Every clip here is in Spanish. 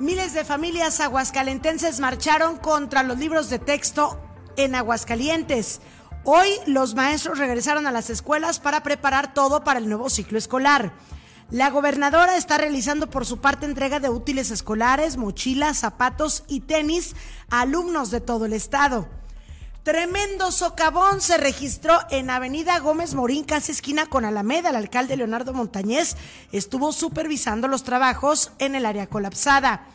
Miles de familias aguascalentenses marcharon contra los libros de texto en Aguascalientes. Hoy los maestros regresaron a las escuelas para preparar todo para el nuevo ciclo escolar. La gobernadora está realizando por su parte entrega de útiles escolares, mochilas, zapatos y tenis a alumnos de todo el estado. Tremendo socavón se registró en Avenida Gómez Morín, casi esquina con Alameda. El alcalde Leonardo Montañez estuvo supervisando los trabajos en el área colapsada.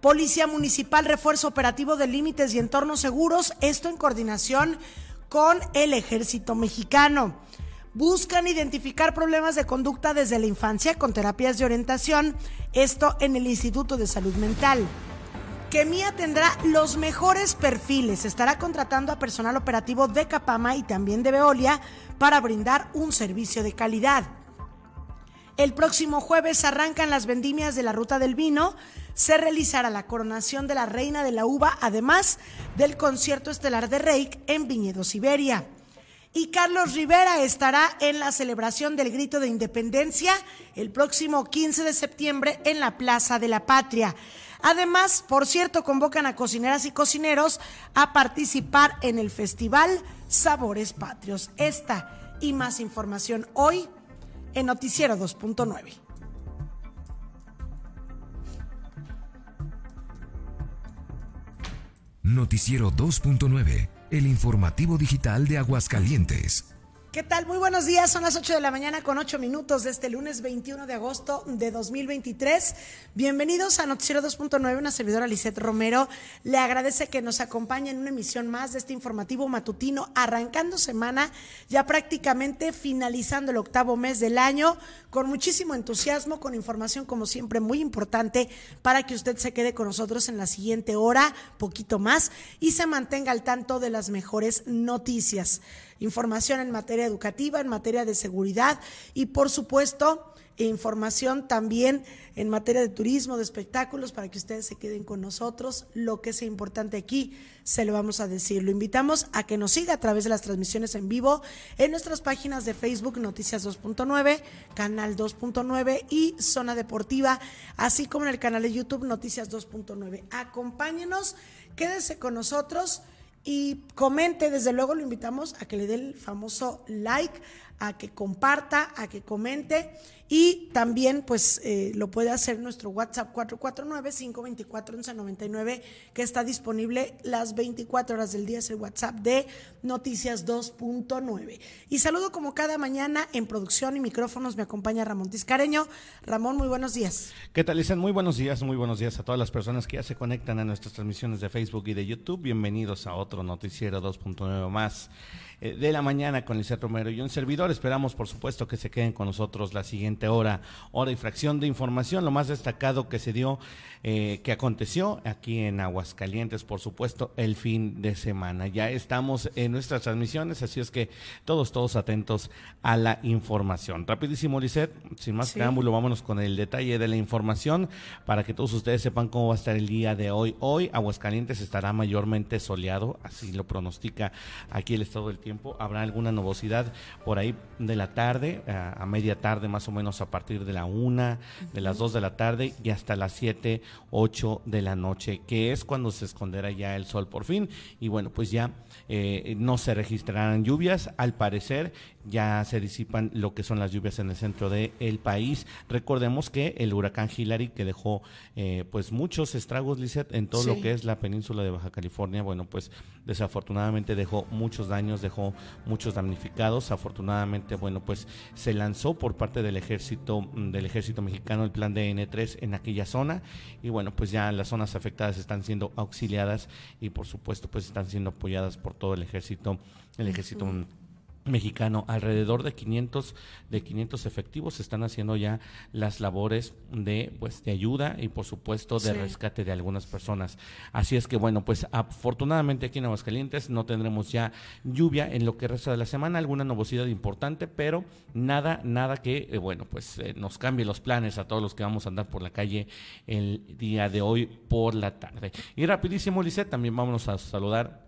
Policía Municipal refuerzo operativo de límites y entornos seguros, esto en coordinación con el Ejército Mexicano. Buscan identificar problemas de conducta desde la infancia con terapias de orientación, esto en el Instituto de Salud Mental que Mía tendrá los mejores perfiles. Estará contratando a personal operativo de Capama y también de Veolia para brindar un servicio de calidad. El próximo jueves arrancan las vendimias de la Ruta del Vino. Se realizará la coronación de la Reina de la Uva, además del concierto estelar de Reik en Viñedo, Siberia. Y Carlos Rivera estará en la celebración del Grito de Independencia el próximo 15 de septiembre en la Plaza de la Patria. Además, por cierto, convocan a cocineras y cocineros a participar en el festival Sabores Patrios. Esta y más información hoy en Noticiero 2.9. Noticiero 2.9, el informativo digital de Aguascalientes. ¿Qué tal? Muy buenos días. Son las 8 de la mañana con 8 minutos de este lunes 21 de agosto de 2023. Bienvenidos a Noticiero 2.9. Una servidora Lisette Romero le agradece que nos acompañe en una emisión más de este informativo matutino, arrancando semana, ya prácticamente finalizando el octavo mes del año, con muchísimo entusiasmo, con información como siempre muy importante para que usted se quede con nosotros en la siguiente hora, poquito más, y se mantenga al tanto de las mejores noticias información en materia educativa, en materia de seguridad y por supuesto información también en materia de turismo, de espectáculos, para que ustedes se queden con nosotros. Lo que sea importante aquí, se lo vamos a decir. Lo invitamos a que nos siga a través de las transmisiones en vivo en nuestras páginas de Facebook Noticias 2.9, Canal 2.9 y Zona Deportiva, así como en el canal de YouTube Noticias 2.9. Acompáñenos, quédese con nosotros y comente, desde luego lo invitamos a que le dé el famoso like, a que comparta, a que comente y también pues eh, lo puede hacer nuestro WhatsApp 449-524-1199 que está disponible las 24 horas del día, es el WhatsApp de Noticias 2.9. Y saludo como cada mañana en producción y micrófonos me acompaña Ramón Tiscareño. Ramón, muy buenos días. ¿Qué tal, Lisa? Muy buenos días, muy buenos días a todas las personas que ya se conectan a nuestras transmisiones de Facebook y de YouTube. Bienvenidos a otro Noticiero 2.9 más. Eh, de la mañana con Lizeth Romero y un servidor. Esperamos, por supuesto, que se queden con nosotros la siguiente hora, hora y fracción de información. Lo más destacado que se dio, eh, que aconteció aquí en Aguascalientes, por supuesto, el fin de semana. Ya estamos en nuestras transmisiones, así es que todos, todos atentos a la información. Rapidísimo, Lizeth, sin más preámbulo, vámonos con el detalle de la información para que todos ustedes sepan cómo va a estar el día de hoy. Hoy Aguascalientes estará mayormente soleado, así lo pronostica aquí el estado del tiempo Habrá alguna nubosidad por ahí de la tarde, a, media tarde más o menos a partir de la una, de las dos de la tarde y hasta las siete, ocho de la noche, que es cuando se esconderá ya el sol por fin. Y bueno, pues ya eh, no se registrarán lluvias, al parecer ya se disipan lo que son las lluvias en el centro del país. Recordemos que el huracán Hillary, que dejó eh, pues muchos estragos, Lizeth, en todo lo que es la península de Baja California, bueno, pues desafortunadamente dejó muchos daños, dejó muchos damnificados. Afortunadamente, bueno, pues se lanzó por parte del ejército, mm, del ejército mexicano el plan de N3 en aquella zona. Y bueno, pues ya las zonas afectadas están siendo auxiliadas y por supuesto pues están siendo apoyadas por todo el ejército, el ejército mexicano. Alrededor de 500 de 500 efectivos están haciendo ya las labores de pues de ayuda y por supuesto de rescate de algunas personas. Así es que bueno, pues afortunadamente aquí en Aguascalientes no tendremos ya lluvia en lo que resta de la semana, alguna nubosidad importante, pero nada nada que eh, bueno, pues eh, nos cambie los planes a todos los que vamos a andar por la calle el día de hoy por la tarde. Y rapidísimo, Lisset, también vámonos a saludar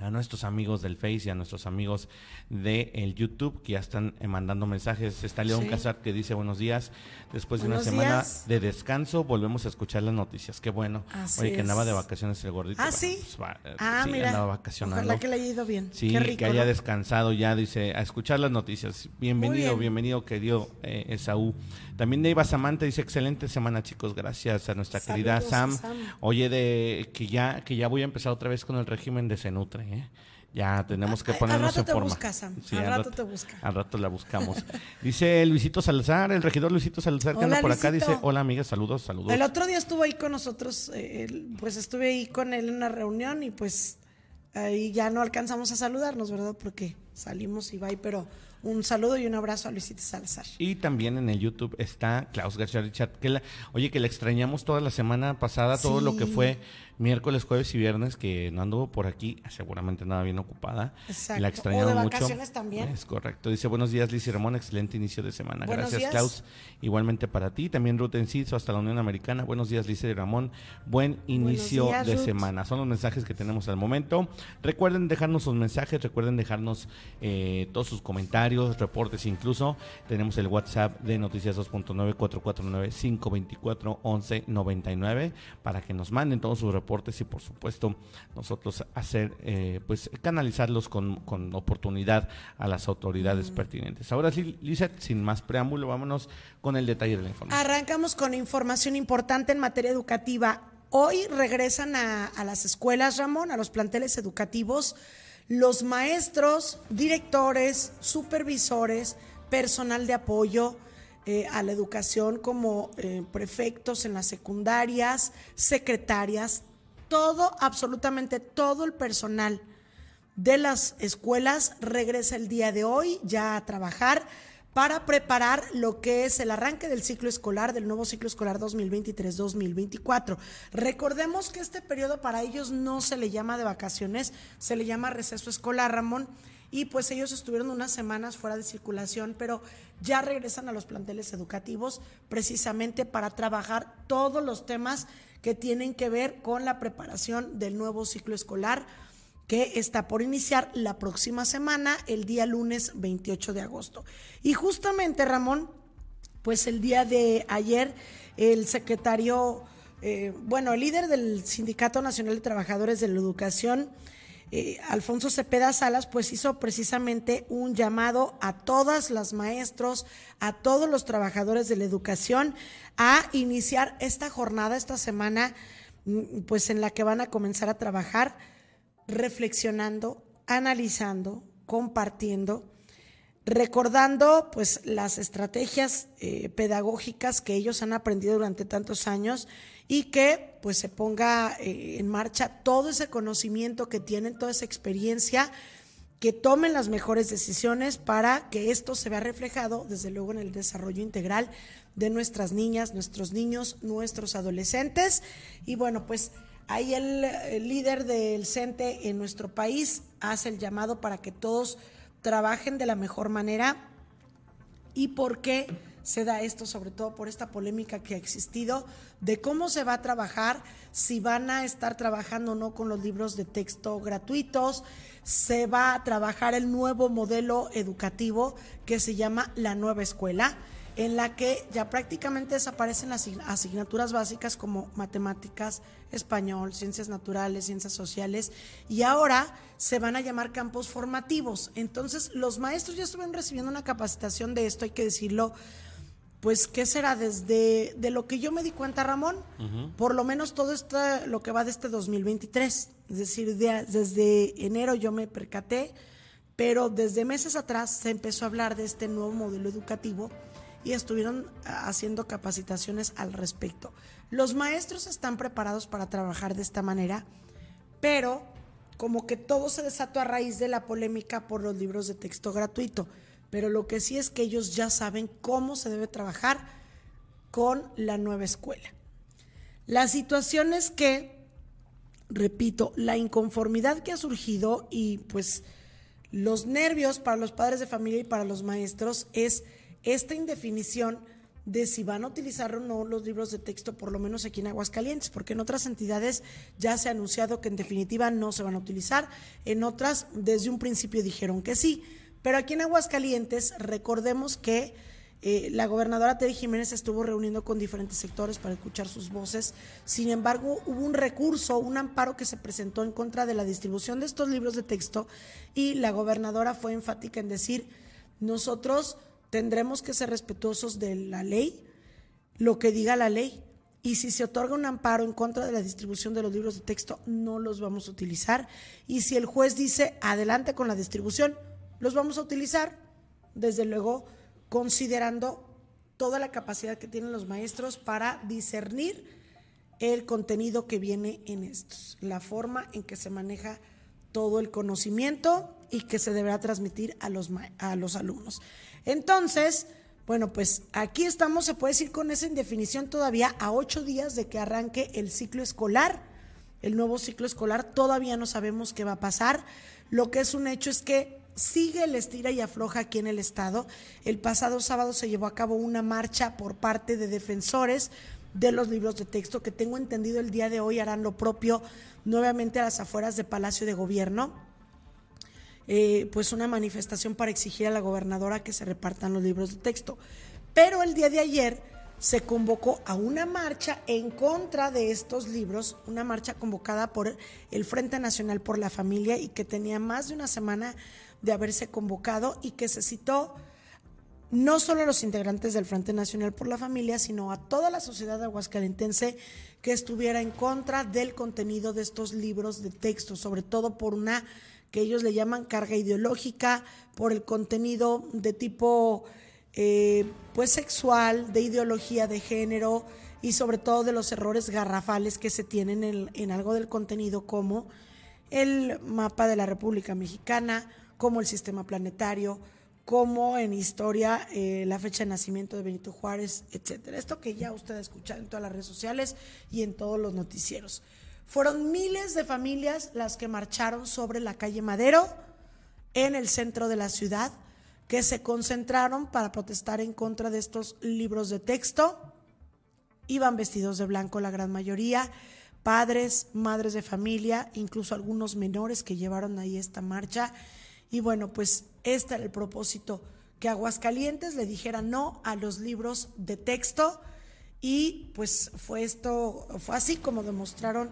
a nuestros amigos del Face y a nuestros amigos de el YouTube que ya están eh, mandando mensajes. Está León Sí. Casar que dice buenos días. Después de Buenos una semana días. de descanso volvemos a escuchar las noticias. Qué bueno. Así Oye, que andaba de vacaciones el gordito. Ah, sí. pues va, eh, Ah, sí, mira. andaba vacacionando. Ojalá que le haya ido bien. Sí, Qué rico, que haya ¿no? descansado ya, dice, a escuchar las noticias. Bienvenido, bien. bienvenido, querido eh, Esaú. También Neiva Samantha dice, excelente semana, chicos, gracias a nuestra Saludos querida Sam. Sam. Oye, de que ya, que ya voy a empezar otra vez con el régimen de Cenutre, ¿eh? Ya tenemos que al ponernos en forma. busca, Sam, al rato te busca. Al rato la buscamos. dice Luisito Salazar, el regidor Luisito Salazar, que Hola, anda por acá, dice, hola amiga, saludos, saludos. El otro día estuvo ahí con nosotros, eh, pues estuve ahí con él en una reunión y pues ahí ya no alcanzamos a saludarnos, ¿verdad? Porque salimos y bye, pero un saludo y un abrazo a Luisito Salazar. Y también en el YouTube está Klaus García Richard, que la, oye, que le extrañamos toda la semana pasada, todo lo que Sí. fue miércoles, jueves y viernes, que no anduvo por aquí, seguramente nada bien ocupada. Exacto. La de mucho. vacaciones también. Es correcto. Dice, buenos días, Liz y Ramón, excelente inicio de semana. Buenos Gracias, días. Klaus. Igualmente para ti. También Ruth Enciso, hasta la Unión Americana. Buenos días, Liz y Ramón. Buen inicio días, de Ruth. semana. Son los mensajes que tenemos al momento. Recuerden dejarnos sus mensajes, recuerden dejarnos eh, todos sus comentarios, reportes incluso. Tenemos el WhatsApp de Noticias 2.9 449 524 1199 para que nos manden todos sus reportes y por supuesto nosotros hacer, eh, pues canalizarlos con, con oportunidad a las autoridades pertinentes. Ahora sí, Lizeth, sin más preámbulo, vámonos con el detalle de la información. Arrancamos con información importante en materia educativa. Hoy regresan a, a las escuelas, Ramón, a los planteles educativos, los maestros, directores, supervisores, personal de apoyo eh, a la educación como eh, prefectos en las secundarias, secretarias, todo, absolutamente todo el personal de las escuelas regresa el día de hoy ya a trabajar para preparar lo que es el arranque del ciclo escolar, del nuevo ciclo escolar 2023-2024. Recordemos que este periodo para ellos no se le llama de vacaciones, se le llama receso escolar, Ramón, y pues ellos estuvieron unas semanas fuera de circulación, pero ya regresan a los planteles educativos precisamente para trabajar todos los temas que tienen que ver con la preparación del nuevo ciclo escolar que está por iniciar la próxima semana, el día lunes 28 de agosto. Y justamente, Ramón, pues el día de ayer, el secretario, eh, bueno, el líder del Sindicato Nacional de Trabajadores de la Educación, eh, Alfonso Cepeda Salas, pues hizo precisamente un llamado a todas las maestros, a todos los trabajadores de la educación, a iniciar esta jornada, esta semana, mm, pues en la que van a comenzar a trabajar reflexionando, analizando, compartiendo, recordando pues las estrategias eh, pedagógicas que ellos han aprendido durante tantos años y que pues se ponga eh, en marcha todo ese conocimiento que tienen, toda esa experiencia, que tomen las mejores decisiones para que esto se vea reflejado desde luego en el desarrollo integral de nuestras niñas, nuestros niños, nuestros adolescentes. Y bueno pues Ahí el, el, líder del CENTE en nuestro país hace el llamado para que todos trabajen de la mejor manera. ¿Y por qué se da esto? Sobre todo por esta polémica que ha existido de cómo se va a trabajar, si van a estar trabajando o no con los libros de texto gratuitos, se va a trabajar el nuevo modelo educativo que se llama la nueva escuela en la que ya prácticamente desaparecen las asignaturas básicas como matemáticas, español, ciencias naturales, ciencias sociales, y ahora se van a llamar campos formativos. Entonces, los maestros ya estuvieron recibiendo una capacitación de esto, hay que decirlo, pues, ¿qué será? Desde de lo que yo me di cuenta, Ramón, uh -huh. por lo menos todo esto, lo que va de este 2023, es decir, de, desde enero yo me percaté, pero desde meses atrás se empezó a hablar de este nuevo modelo educativo y estuvieron haciendo capacitaciones al respecto. Los maestros están preparados para trabajar de esta manera, pero como que todo se desató a raíz de la polémica por los libros de texto gratuito. Pero lo que sí es que ellos ya saben cómo se debe trabajar con la nueva escuela. La situación es que, repito, la inconformidad que ha surgido y pues los nervios para los padres de familia y para los maestros es esta indefinición de si van a utilizar o no los libros de texto, por lo menos aquí en Aguascalientes, porque en otras entidades ya se ha anunciado que en definitiva no se van a utilizar, en otras desde un principio dijeron que sí, pero aquí en Aguascalientes recordemos que eh, la gobernadora Terry Jiménez estuvo reuniendo con diferentes sectores para escuchar sus voces. Sin embargo, hubo un recurso, un amparo que se presentó en contra de la distribución de estos libros de texto y la gobernadora fue enfática en decir, nosotros tendremos que ser respetuosos de la ley, lo que diga la ley. Y si se otorga un amparo en contra de la distribución de los libros de texto, no los vamos a utilizar. Y si el juez dice adelante con la distribución, los vamos a utilizar, desde luego, considerando toda la capacidad que tienen los maestros para discernir el contenido que viene en estos, la forma en que se maneja todo el conocimiento y que se deberá transmitir a los, a los alumnos. Entonces, bueno, pues aquí estamos, se puede decir con esa indefinición todavía a ocho días de que arranque el ciclo escolar, el nuevo ciclo escolar, todavía no sabemos qué va a pasar. Lo que es un hecho es que sigue el estira y afloja aquí en el Estado. El pasado sábado se llevó a cabo una marcha por parte de defensores de los libros de texto que tengo entendido el día de hoy harán lo propio nuevamente a las afueras de Palacio de Gobierno eh, pues una manifestación para exigir a la gobernadora que se repartan los libros de texto. Pero el día de ayer se convocó a una marcha en contra de estos libros, una marcha convocada por el Frente Nacional por la Familia y que tenía más de una semana de haberse convocado y que se citó no solo a los integrantes del Frente Nacional por la Familia, sino a toda la sociedad aguascalentense que estuviera en contra del contenido de estos libros de texto, sobre todo por una que ellos le llaman carga ideológica por el contenido de tipo eh, pues sexual, de ideología de género y sobre todo de los errores garrafales que se tienen en, algo del contenido como el mapa de la República Mexicana, como el sistema planetario, como en historia eh, la fecha de nacimiento de Benito Juárez, etcétera. Esto que ya usted ha escuchado en todas las redes sociales y en todos los noticieros. Fueron miles de familias las que marcharon sobre la calle Madero en el centro de la ciudad, que se concentraron para protestar en contra de estos libros de texto. Iban vestidos de blanco la gran mayoría, padres, madres de familia, incluso algunos menores que llevaron ahí esta marcha. Y bueno, pues este era el propósito, que Aguascalientes le dijera no a los libros de texto y pues fue esto, fue así como demostraron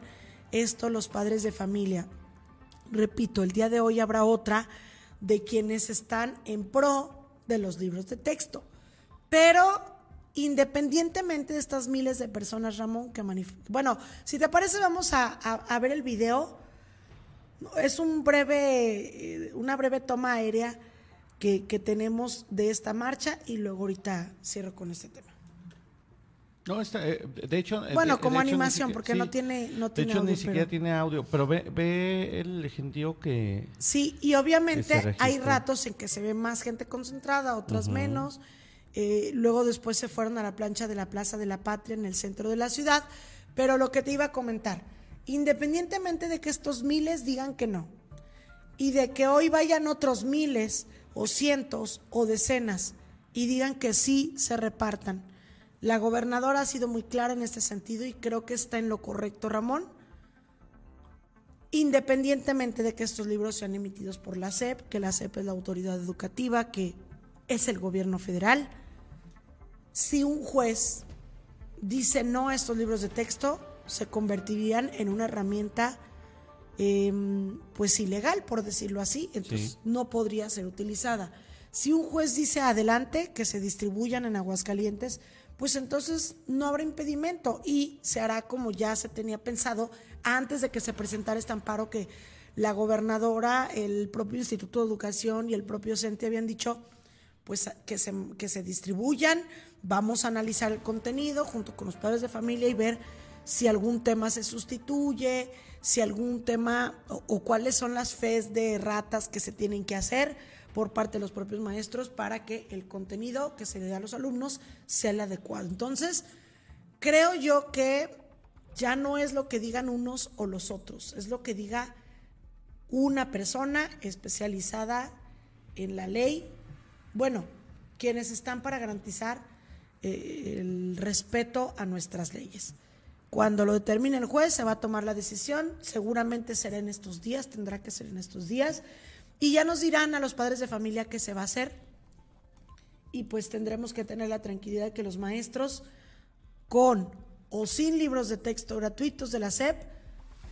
esto los padres de familia. Repito, el día de hoy habrá otra de quienes están en pro de los libros de texto. Pero independientemente de estas miles de personas, Ramón, que Bueno, si te parece, vamos a, ver el video. Es un breve, eh, una breve toma aérea que, que tenemos de esta marcha y luego ahorita cierro con este tema. No, está, eh, de hecho... Eh, bueno, como animación, porque no tiene, no tiene De hecho, ni siquiera tiene audio, pero ve, ve el gentío que... Sí, y obviamente hay ratos en que se ve más gente concentrada, otras menos. Eh, luego después se fueron a la plancha de la Plaza de la Patria en el centro de la ciudad. Pero lo que te iba a comentar, independientemente de que estos miles digan que no, y de que hoy vayan otros miles o cientos o decenas y digan que sí se repartan la gobernadora ha sido muy clara en este sentido y creo que está en lo correcto, Ramón. Independientemente de que estos libros sean emitidos por la SEP, que la SEP es la autoridad educativa, que es el gobierno federal, si un juez dice no a estos libros de texto, se convertirían en una herramienta em, pues ilegal, por decirlo así, entonces no podría ser utilizada. Si un juez dice adelante que se distribuyan en Aguascalientes, pues entonces no habrá impedimento y se hará como ya se tenía pensado antes de que se presentara este amparo que la gobernadora, el propio Instituto de Educación y el propio CENTE habían dicho pues que se, que se distribuyan, vamos a analizar el contenido junto con los padres de familia y ver si algún tema se sustituye, si algún tema o, cuáles son las fes de ratas que se tienen que hacer por parte de los propios maestros para que el contenido que se le da a los alumnos sea el adecuado. Entonces, creo yo que ya no es lo que digan unos o los otros, es lo que diga una persona especializada en la ley, bueno, quienes están para garantizar eh, el respeto a nuestras leyes. Cuando lo determine el juez, se va a tomar la decisión. Seguramente será en estos días, tendrá que ser en estos días. Y ya nos dirán a los padres de familia qué se va a hacer. Y pues tendremos que tener la tranquilidad de que los maestros, con o sin libros de texto gratuitos de la SEP,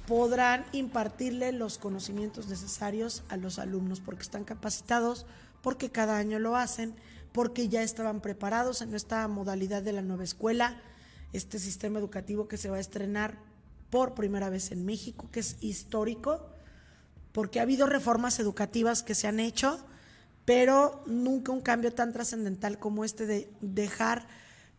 podrán impartirle los conocimientos necesarios a los alumnos porque están capacitados, porque cada año lo hacen, porque ya estaban preparados en esta modalidad de la nueva escuela este sistema educativo que se va a estrenar por primera vez en México, que es histórico, porque ha habido reformas educativas que se han hecho, pero nunca un cambio tan trascendental como este de dejar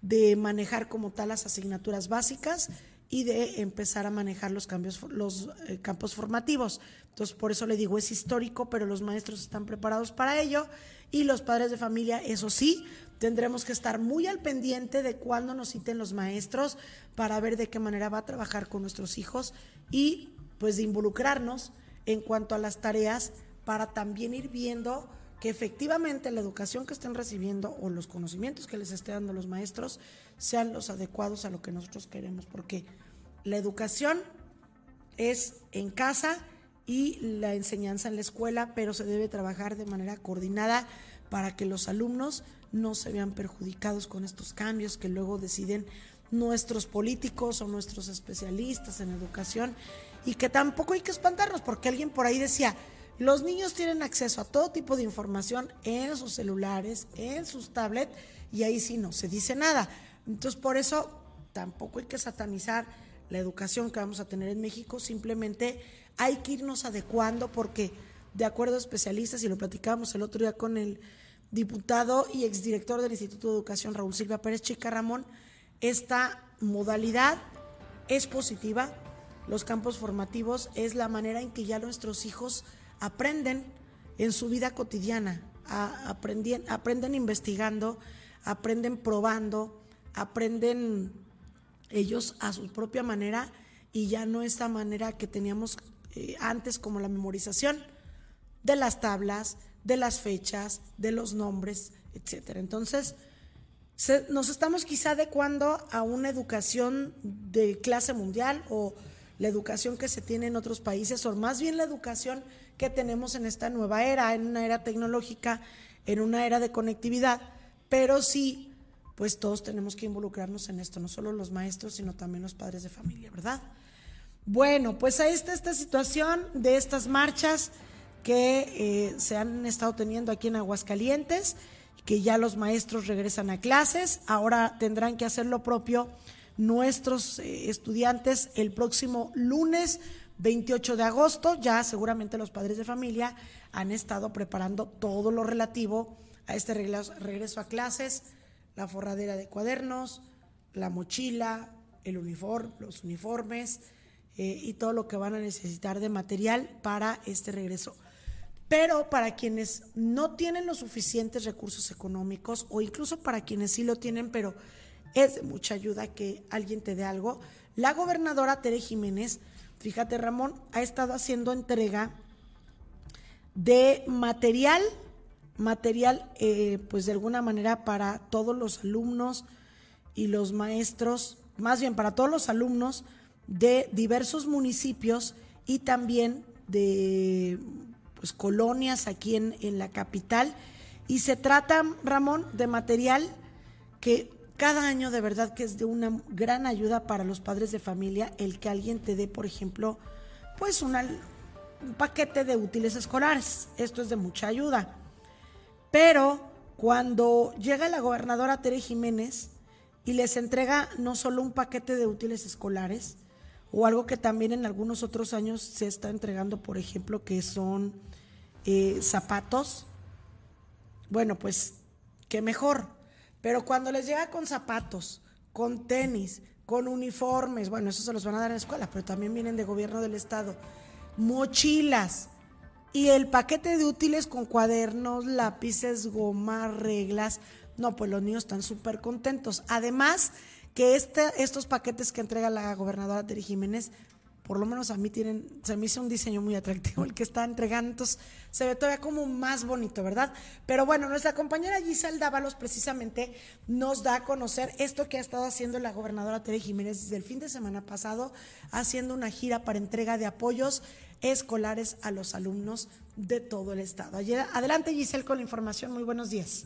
de manejar como tal las asignaturas básicas y de empezar a manejar los cambios los eh, campos formativos. Entonces, por eso le digo, es histórico, pero los maestros están preparados para ello y los padres de familia, eso sí, Tendremos que estar muy al pendiente de cuándo nos citen los maestros para ver de qué manera va a trabajar con nuestros hijos y pues de involucrarnos en cuanto a las tareas para también ir viendo que efectivamente la educación que estén recibiendo o los conocimientos que les esté dando los maestros sean los adecuados a lo que nosotros queremos, porque la educación es en casa y la enseñanza en la escuela, pero se debe trabajar de manera coordinada para que los alumnos no se vean perjudicados con estos cambios que luego deciden nuestros políticos o nuestros especialistas en educación y que tampoco hay que espantarnos porque alguien por ahí decía, los niños tienen acceso a todo tipo de información en sus celulares, en sus tablets y ahí sí no se dice nada. Entonces por eso tampoco hay que satanizar la educación que vamos a tener en México, simplemente hay que irnos adecuando porque de acuerdo a especialistas, y lo platicábamos el otro día con el diputado y exdirector del Instituto de Educación Raúl Silva Pérez Chica Ramón, esta modalidad es positiva. Los campos formativos es la manera en que ya nuestros hijos aprenden en su vida cotidiana, aprenden, aprenden investigando, aprenden probando, aprenden ellos a su propia manera y ya no esta manera que teníamos eh, antes como la memorización de las tablas, de las fechas, de los nombres, etcétera. Entonces, nos estamos quizá adecuando a una educación de clase mundial o la educación que se tiene en otros países, o más bien la educación que tenemos en esta nueva era, en una era tecnológica, en una era de conectividad, pero sí, pues todos tenemos que involucrarnos en esto, no solo los maestros, sino también los padres de familia, ¿verdad? Bueno, pues ahí está esta situación de estas marchas que eh, se han estado teniendo aquí en Aguascalientes, que ya los maestros regresan a clases, ahora tendrán que hacer lo propio nuestros eh, estudiantes el próximo lunes 28 de agosto, ya seguramente los padres de familia han estado preparando todo lo relativo a este regreso a clases, la forradera de cuadernos, la mochila, el uniforme, los uniformes eh, y todo lo que van a necesitar de material para este regreso. Pero para quienes no tienen los suficientes recursos económicos o incluso para quienes sí lo tienen, pero es de mucha ayuda que alguien te dé algo, la gobernadora Tere Jiménez, fíjate Ramón, ha estado haciendo entrega de material, material eh, pues de alguna manera para todos los alumnos y los maestros, más bien para todos los alumnos de diversos municipios y también de pues, colonias aquí en, en la capital. Y se trata, Ramón, de material que cada año de verdad que es de una gran ayuda para los padres de familia el que alguien te dé, por ejemplo, pues un paquete de útiles escolares. Esto es de mucha ayuda. Pero cuando llega la gobernadora Tere Jiménez y les entrega no solo un paquete de útiles escolares, o algo que también en algunos otros años se está entregando, por ejemplo, que son eh, zapatos. Bueno, pues qué mejor. Pero cuando les llega con zapatos, con tenis, con uniformes, bueno, eso se los van a dar en la escuela, pero también vienen de gobierno del estado, mochilas y el paquete de útiles con cuadernos, lápices, goma, reglas. No, pues los niños están súper contentos. Además, que este, estos paquetes que entrega la gobernadora Teri Jiménez por lo menos a mí tienen, se me hizo un diseño muy atractivo el que está entregando, entonces se ve todavía como más bonito, ¿verdad? Pero bueno, nuestra compañera Giselle Dávalos precisamente nos da a conocer esto que ha estado haciendo la gobernadora Tere Jiménez desde el fin de semana pasado, haciendo una gira para entrega de apoyos escolares a los alumnos de todo el estado. Adelante Giselle con la información, muy buenos días.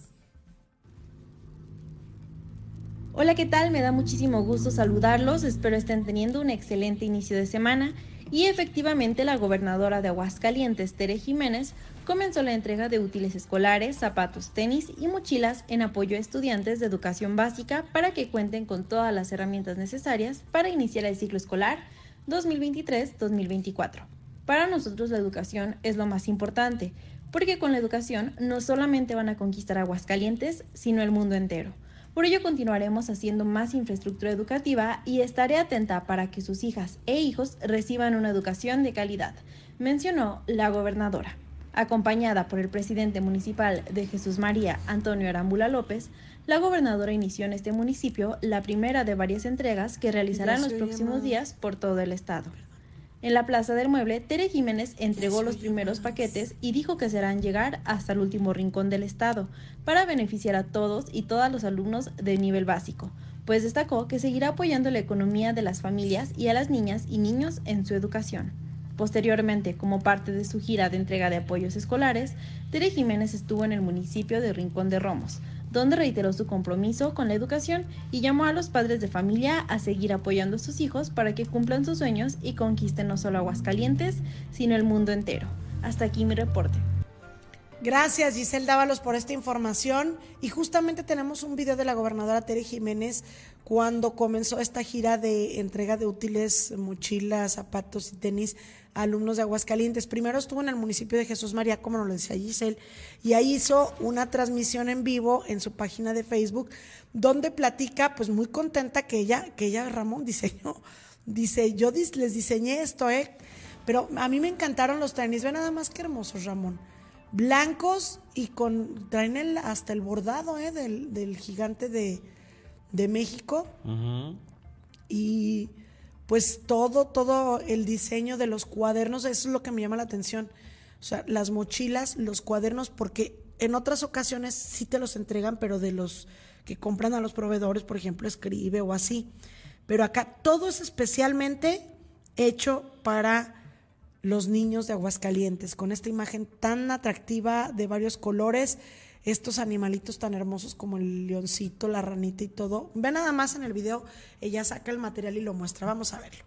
Hola, ¿qué tal? Me da muchísimo gusto saludarlos, espero estén teniendo un excelente inicio de semana y efectivamente la gobernadora de Aguascalientes, Tere Jiménez, comenzó la entrega de útiles escolares, zapatos, tenis y mochilas en apoyo a estudiantes de educación básica para que cuenten con todas las herramientas necesarias para iniciar el ciclo escolar 2023-2024. Para nosotros la educación es lo más importante, porque con la educación no solamente van a conquistar Aguascalientes, sino el mundo entero. Por ello continuaremos haciendo más infraestructura educativa y estaré atenta para que sus hijas e hijos reciban una educación de calidad, mencionó la gobernadora. Acompañada por el presidente municipal de Jesús María, Antonio Arambula López, la gobernadora inició en este municipio la primera de varias entregas que realizarán los próximos días por todo el estado. En la Plaza del Mueble, Tere Jiménez entregó los primeros paquetes y dijo que serán llegar hasta el último rincón del estado para beneficiar a todos y todas los alumnos de nivel básico, pues destacó que seguirá apoyando la economía de las familias y a las niñas y niños en su educación. Posteriormente, como parte de su gira de entrega de apoyos escolares, Tere Jiménez estuvo en el municipio de Rincón de Romos, donde reiteró su compromiso con la educación y llamó a los padres de familia a seguir apoyando a sus hijos para que cumplan sus sueños y conquisten no solo Aguascalientes, sino el mundo entero. Hasta aquí mi reporte. Gracias Giselle Dávalos por esta información y justamente tenemos un video de la gobernadora Tere Jiménez cuando comenzó esta gira de entrega de útiles, mochilas, zapatos y tenis alumnos de Aguascalientes. Primero estuvo en el municipio de Jesús María, como nos lo decía Giselle, y ahí hizo una transmisión en vivo en su página de Facebook, donde platica, pues muy contenta que ella, que ella Ramón diseñó, dice, yo les diseñé esto, ¿eh? Pero a mí me encantaron los tenis, ve nada más que hermosos, Ramón. Blancos y con, traen el, hasta el bordado, ¿eh? Del, gigante de, México. Y pues todo, todo el diseño de los cuadernos, eso es lo que me llama la atención. O sea, las mochilas, los cuadernos, porque en otras ocasiones sí te los entregan, pero de los que compran a los proveedores, por ejemplo, escribe o así. Pero acá todo es especialmente hecho para los niños de Aguascalientes, con esta imagen tan atractiva de varios colores estos animalitos tan hermosos como el leoncito, la ranita y todo. Ve nada más en el video, ella saca el material y lo muestra. Vamos a verlo.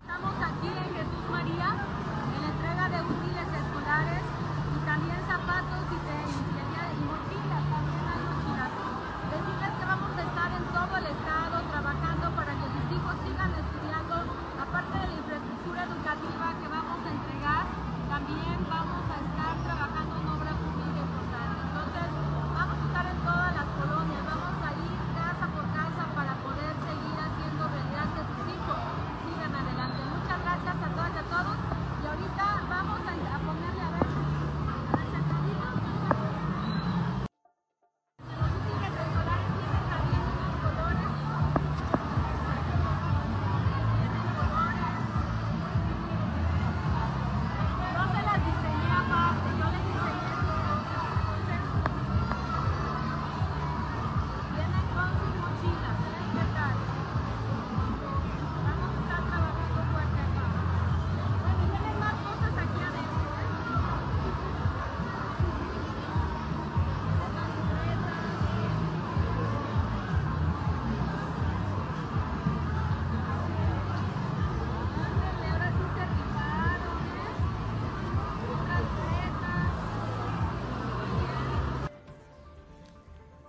Estamos aquí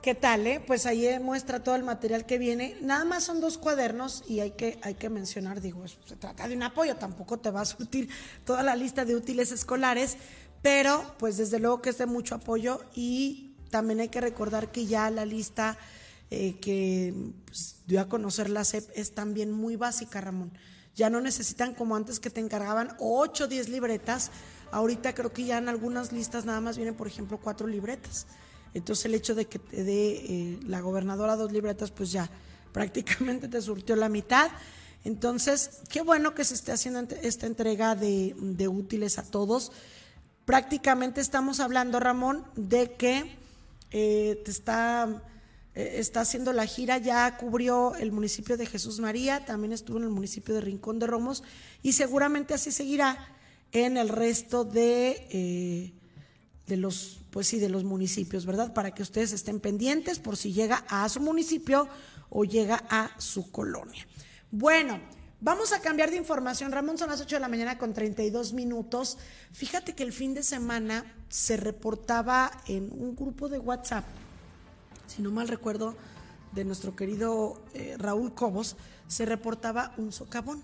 ¿Qué tal? Eh? Pues ahí muestra todo el material que viene. Nada más son dos cuadernos y hay que, hay que mencionar, digo, se trata de un apoyo, tampoco te va a surtir toda la lista de útiles escolares, pero pues desde luego que es de mucho apoyo y también hay que recordar que ya la lista eh, que pues, dio a conocer la CEP es también muy básica, Ramón. Ya no necesitan como antes que te encargaban 8 o 10 libretas. Ahorita creo que ya en algunas listas nada más vienen, por ejemplo, cuatro libretas. Entonces el hecho de que te dé eh, la gobernadora dos libretas, pues ya prácticamente te surtió la mitad. Entonces, qué bueno que se esté haciendo esta entrega de, de útiles a todos. Prácticamente estamos hablando, Ramón, de que eh, te está, eh, está haciendo la gira, ya cubrió el municipio de Jesús María, también estuvo en el municipio de Rincón de Romos y seguramente así seguirá en el resto de, de los, pues sí, de los municipios, ¿verdad? Para que ustedes estén pendientes por si llega a su municipio o llega a su colonia. Bueno, vamos a cambiar de información. Ramón, son las 8 de la mañana con 32 minutos. Fíjate que el fin de semana se reportaba en un grupo de WhatsApp, si no mal recuerdo, de nuestro querido eh, Raúl Cobos, se reportaba un socavón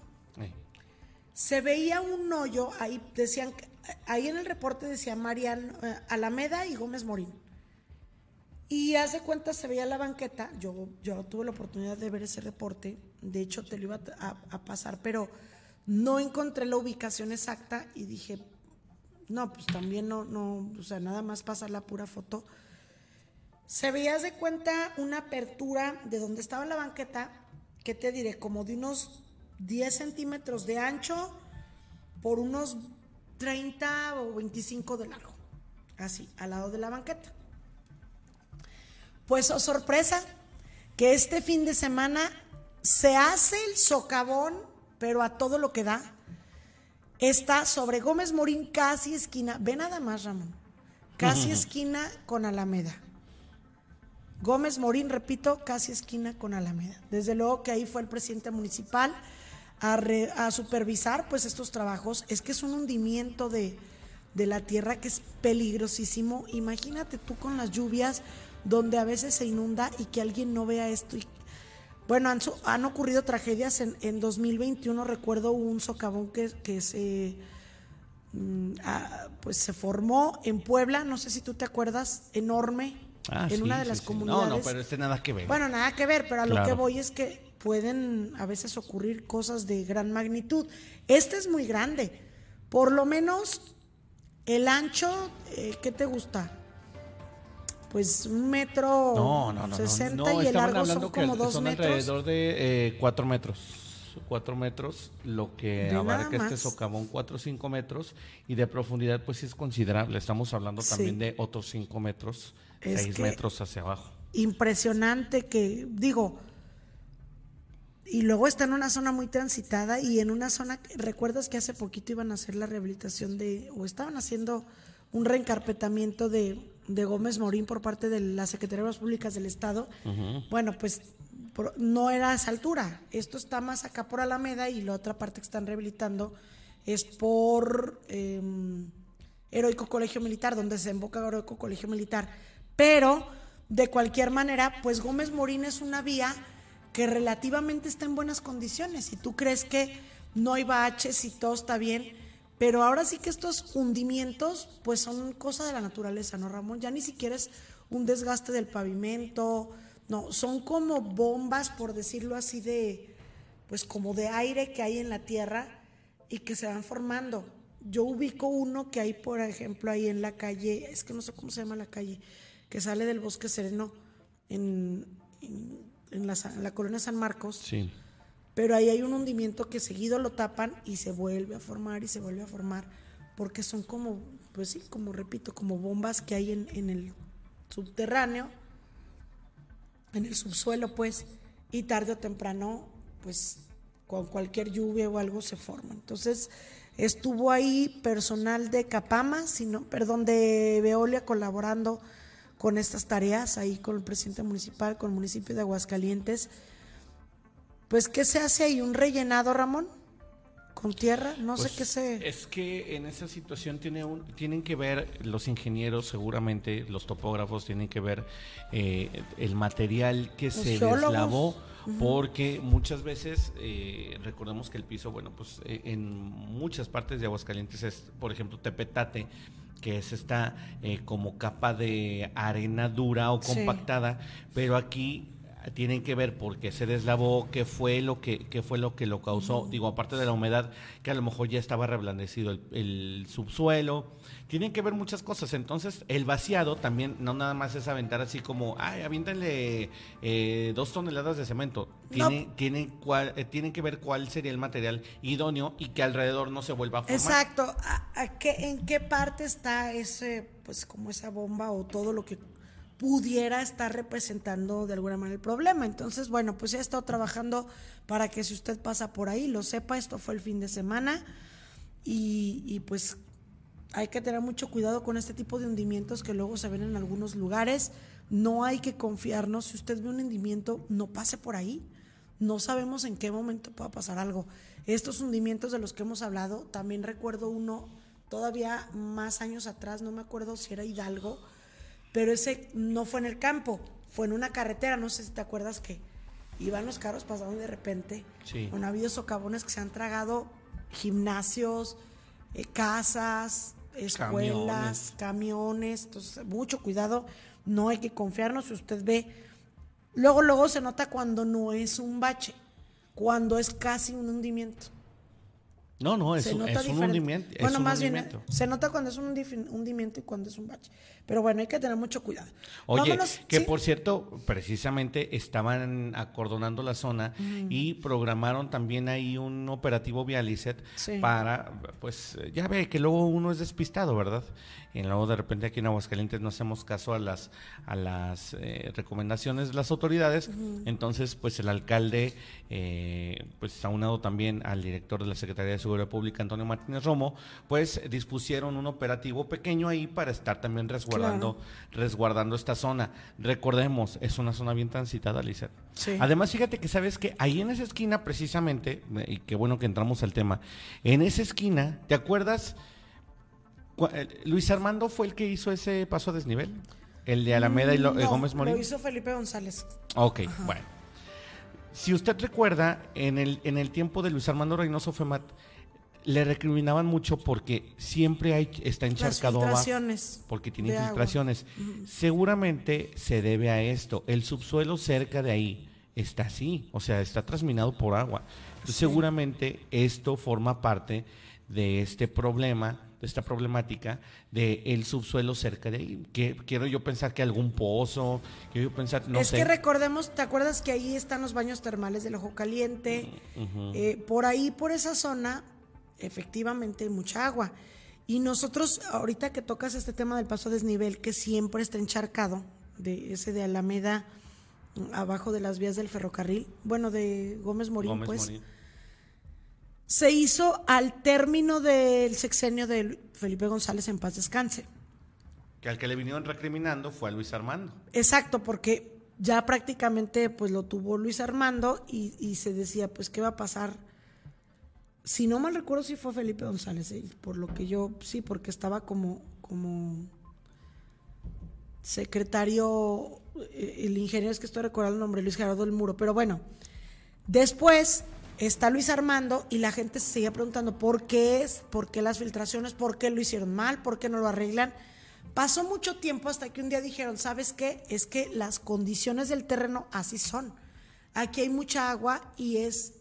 se veía un hoyo, ahí decían, que- ahí en el reporte decía Marian eh, Alameda y Gómez Morín. Y hace cuenta se veía la banqueta, yo, yo tuve la oportunidad de ver ese reporte, de hecho te lo iba a, pasar, pero no encontré la ubicación exacta y dije, no, pues también no, no, o sea, nada más pasar la pura foto. Se veía de cuenta una apertura de donde estaba la banqueta, que te diré, como de unos 10 centímetros de ancho por unos 30 o 25 de largo, así, al lado de la banqueta. Pues, oh sorpresa, que este fin de semana se hace el socavón, pero a todo lo que da. Está sobre Gómez Morín, casi esquina, ve nada más, Ramón, casi esquina con Alameda. Gómez Morín, repito, casi esquina con Alameda. Desde luego que ahí fue el presidente municipal a, re- a supervisar pues estos trabajos. Es que es un hundimiento de, de la tierra que es peligrosísimo. Imagínate tú con las lluvias donde a veces se inunda y que alguien no vea esto. y- bueno, han, han ocurrido tragedias en, en 2021. Recuerdo un socavón que, que se, mm, ah, pues se formó en Puebla, no sé si tú te acuerdas, enorme, ah, en sí, una de sí, las sí. comunidades. No, no, pero este nada que ver. Bueno, nada que ver, pero a lo que voy es que pueden a veces ocurrir cosas de gran magnitud. Este es muy grande. Por lo menos el ancho, eh, ¿qué te gusta? Pues un metro no, no, no. no, sesenta no, y el largo son como dos son metros. alrededor de eh, cuatro metros. Cuatro metros, lo que abarca este socavón, cuatro o cinco metros, y de profundidad, pues sí es considerable. Estamos hablando también Sí. de otros cinco metros, Es seis que- metros hacia abajo. impresionante que, digo, y luego está en una zona muy transitada y en una zona, ¿recuerdas que hace poquito iban a hacer la rehabilitación de, o estaban haciendo un reencarpetamiento de, de Gómez Morín por parte de la Secretaría de Obras Públicas del Estado? Bueno, pues por- no era a esa altura, esto está más acá por Alameda y la otra parte que están rehabilitando es por em, Heroico Colegio Militar, donde se emboca Heroico Colegio Militar. Pero, de cualquier manera, pues Gómez Morín es una vía que relativamente está en buenas condiciones. Y tú crees que no hay baches y todo está bien, pero ahora sí que estos hundimientos, pues son cosa de la naturaleza, ¿no, Ramón? Ya ni siquiera es un desgaste del pavimento, no, son como bombas, por decirlo así, de, pues como de aire que hay en la tierra y que se van formando. Yo ubico uno que hay, por ejemplo, ahí en la calle, es que no sé cómo se llama la calle, que sale del Bosque Sereno en, en- en la, en la colonia San Marcos, Sí. pero ahí hay un hundimiento que seguido lo tapan y se vuelve a formar y se vuelve a formar, porque son como, pues sí, como repito, como bombas que hay en, en el subterráneo, en el subsuelo, pues, y tarde o temprano, pues, con cualquier lluvia o algo se forma. Entonces, estuvo ahí personal de Capama, sino, perdón, de Veolia colaborando con estas tareas, ahí con el presidente municipal, con el municipio de Aguascalientes. Pues, ¿qué se hace ahí? ¿Un rellenado, Ramón? ¿Con tierra? No sé Pues, qué se... Es que en esa situación tiene un- tienen que ver los ingenieros, seguramente los topógrafos tienen que ver eh, el material que se geólogos. deslavó, porque muchas veces eh, recordemos que el piso, bueno, pues eh, en muchas partes de Aguascalientes es, por ejemplo, tepetate que es esta eh, como capa de arena dura o Sí. compactada, pero aquí tienen que ver por qué se deslavó, qué fue lo que, qué fue lo que lo causó, digo, aparte de la humedad, que a lo mejor ya estaba reblandecido el, el subsuelo, tienen que ver muchas cosas. Entonces, el vaciado también no nada más es aventar así como, ay, aviéntenle eh, dos toneladas de cemento. Tiene, tiene cuál, eh, tienen que ver cuál sería el material idóneo y que alrededor no se vuelva a formar. Exacto. ¿A, a qué, ¿En qué parte está ese, pues como esa bomba o todo lo que pudiera estar representando de alguna manera el problema? Entonces, bueno, pues he estado trabajando para que si usted pasa por ahí lo sepa, esto fue el fin de semana y, y pues hay que tener mucho cuidado con este tipo de hundimientos que luego se ven en algunos lugares. No hay que confiarnos. Si usted ve un hundimiento, no pase por ahí. No sabemos en qué momento pueda pasar algo. Estos hundimientos de los que hemos hablado, también recuerdo uno todavía más años atrás, no me acuerdo si era Hidalgo, pero ese no fue en el campo, fue en una carretera, no sé si te acuerdas que iban los carros pasando de repente. Sí. Bueno, ha habido socavones que se han tragado gimnasios, eh, casas, escuelas, camiones. camiones. Entonces, mucho cuidado, no hay que confiarnos. Si usted ve, luego, luego se nota cuando no es un bache, cuando es casi un hundimiento. No, no, es, es un hundimiento. es Bueno, un más bien, se nota cuando es un hundi- hundimiento y cuando es un bache. Pero bueno, hay que tener mucho cuidado. Oye, Vámonos, que sí. por cierto, precisamente estaban acordonando la zona y programaron también ahí un operativo Vialicet Sí. para, pues, ya ve que luego uno es despistado, ¿verdad? Y luego de repente aquí en Aguascalientes no hacemos caso a las a las eh, recomendaciones de las autoridades. Entonces, pues el alcalde, eh, pues aunado también al director de la Secretaría de Seguridad Pública, Antonio Martínez Romo, pues dispusieron un operativo pequeño ahí para estar también resguardando, resguardando esta zona. Recordemos, es una zona bien transitada, Lizeth. Sí. Además, fíjate que sabes que ahí en esa esquina, precisamente, y qué bueno que entramos al tema, en esa esquina, ¿te acuerdas? Cu- eh, Luis Armando fue el que hizo ese paso a desnivel. El de Alameda y Lo- eh, No, Gómez Morín. Lo hizo Felipe González. Ok, bueno. Si usted recuerda, en el, en el tiempo de Luis Armando Reynoso Femat, le recriminaban mucho porque siempre hay, está encharcado. Porque tiene de agua. infiltraciones. Seguramente se debe a esto. El subsuelo cerca de ahí está así, o sea, está trasminado por agua. Entonces, seguramente esto forma parte de este problema, de esta problemática de el subsuelo cerca de ahí. Que quiero yo pensar que algún pozo, quiero yo pensar, no es sé. que recordemos, ¿te acuerdas que ahí están los baños termales del Ojo Caliente? Eh, por ahí, por esa zona, efectivamente mucha agua. Y nosotros, ahorita que tocas este tema del paso a desnivel, que siempre está encharcado, de ese de Alameda, mm, abajo de las vías del ferrocarril, bueno, de Gómez Morín, Gómez pues, Morín. se hizo al término del sexenio de Felipe González en paz descanse. Que al que le vinieron recriminando fue a Luis Armando. Exacto, porque ya prácticamente pues lo tuvo Luis Armando y, y se decía pues qué va a pasar. Si no mal recuerdo si fue Felipe González, eh, por lo que yo sí, porque estaba como como secretario, eh, el ingeniero es que estoy recordando el nombre, Luis Gerardo del Muro, pero bueno, después está Luis Armando y la gente se seguía preguntando por qué es, por qué las filtraciones, por qué lo hicieron mal, por qué no lo arreglan. Pasó mucho tiempo hasta que un día dijeron, ¿sabes qué? Es que las condiciones del terreno así son. Aquí hay mucha agua y es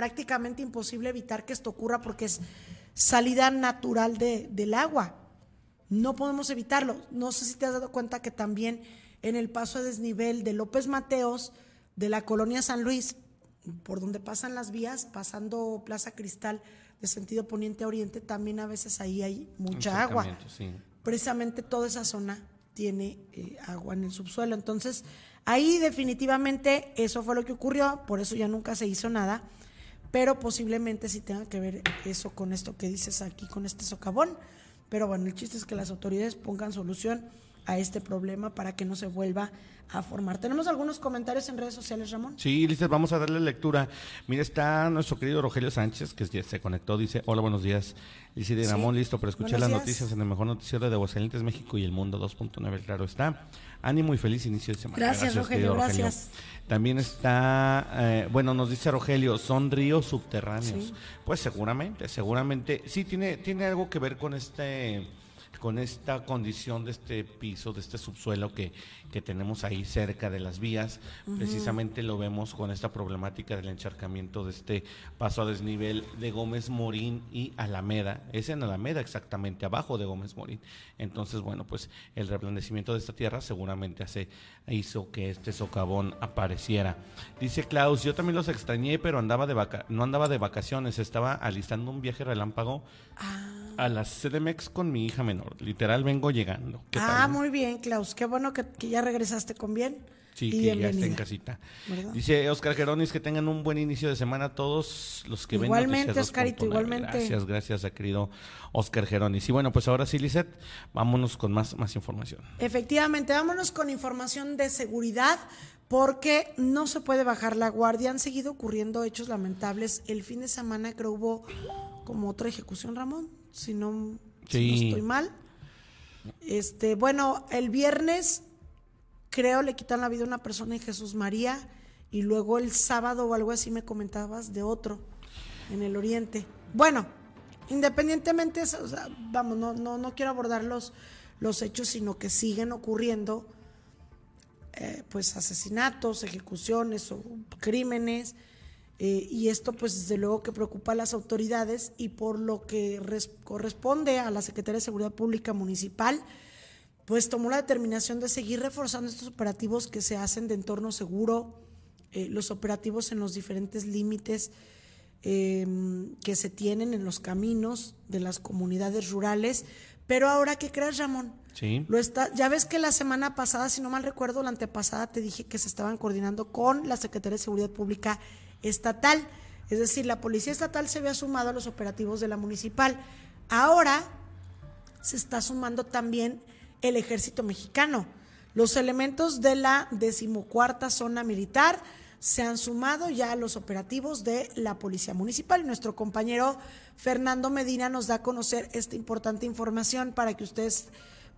prácticamente imposible evitar que esto ocurra porque es salida natural de- del agua. No podemos evitarlo. No sé si te has dado cuenta que también en el paso a desnivel de López Mateos, de la colonia San Luis, por donde pasan las vías, pasando Plaza Cristal de sentido poniente a oriente, también a veces ahí hay mucha agua sí. precisamente toda esa zona tiene eh, agua en el subsuelo. Entonces, ahí definitivamente eso fue lo que ocurrió, por eso ya nunca se hizo nada, pero posiblemente sí tenga que ver eso con esto que dices aquí, con este socavón. Pero bueno, el chiste es que las autoridades pongan solución a este problema para que no se vuelva a formar. ¿Tenemos algunos comentarios en redes sociales, Ramón? Sí, Lices, vamos a darle lectura. Mira, está nuestro querido Rogelio Sánchez, que se conectó, dice, hola, buenos días. Dice de Sí. Ramón, listo para escuchar Buenos las días. noticias en el mejor noticiero de Aguascalientes, México y el mundo 2.9, claro está. Ánimo y feliz inicio de semana. Gracias, Rogelio, querido gracias. También está, eh, bueno, nos dice Rogelio, son ríos subterráneos. Sí. Pues seguramente, seguramente, sí, tiene, tiene algo que ver con este con esta condición de este piso, de este subsuelo que, que tenemos ahí cerca de las vías. Precisamente lo vemos con esta problemática del encharcamiento de este paso a desnivel de Gómez Morín y Alameda. Es en Alameda exactamente, abajo de Gómez Morín. Entonces, bueno, pues el reblandecimiento de esta tierra seguramente hace, hizo que este socavón apareciera. Dice Klaus, yo también los extrañé, pero andaba de vaca no andaba de vacaciones, estaba alistando un viaje relámpago. Ah a la CDMX con mi hija menor. Literal, vengo llegando. Ah, muy bien, Klaus. Qué bueno que, ya regresaste con bien. Sí, que ya está en casita. Dice Oscar Geronis que tengan un buen inicio de semana todos los que ven Igualmente, Oscarito, igualmente. Gracias, gracias a querido Oscar Geronis. Y bueno, pues ahora sí, Lizeth, vámonos con más, más información. Efectivamente, vámonos con información de seguridad porque no se puede bajar la guardia. Han seguido ocurriendo hechos lamentables. El fin de semana creo hubo como otra ejecución, Ramón si no, estoy mal. Este, bueno, el viernes creo le quitan la vida a una persona en Jesús María y luego el sábado o algo así me comentabas de otro en el oriente. Bueno, independientemente, vamos, no, no, no quiero abordar los, los hechos, sino que siguen ocurriendo eh, pues asesinatos, ejecuciones o crímenes eh, y esto pues desde luego que preocupa a las autoridades y por lo que corresponde a la Secretaría de Seguridad Pública Municipal, pues tomó la determinación de seguir reforzando estos operativos que se hacen de entorno seguro, eh, los operativos en los diferentes límites em, que se tienen en los caminos de las comunidades rurales. Pero ahora, ¿qué crees, Ramón? Sí. Lo está, ya ves que la semana pasada, si no mal recuerdo, la antepasada te dije que se estaban coordinando con la Secretaría de Seguridad Pública estatal. Es decir, la policía estatal se había sumado a los operativos de la municipal. Ahora se está sumando también el ejército mexicano. Los elementos de la decimocuarta zona militar se han sumado ya a los operativos de la Policía Municipal. Nuestro compañero Fernando Medina nos da a conocer esta importante información para que ustedes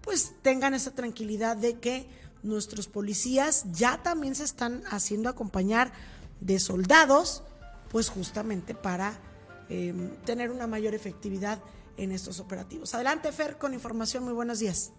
pues tengan esa tranquilidad de que nuestros policías ya también se están haciendo acompañar de soldados, pues justamente para em, tener una mayor efectividad en estos operativos. Adelante, Fer, con información. Muy buenos días.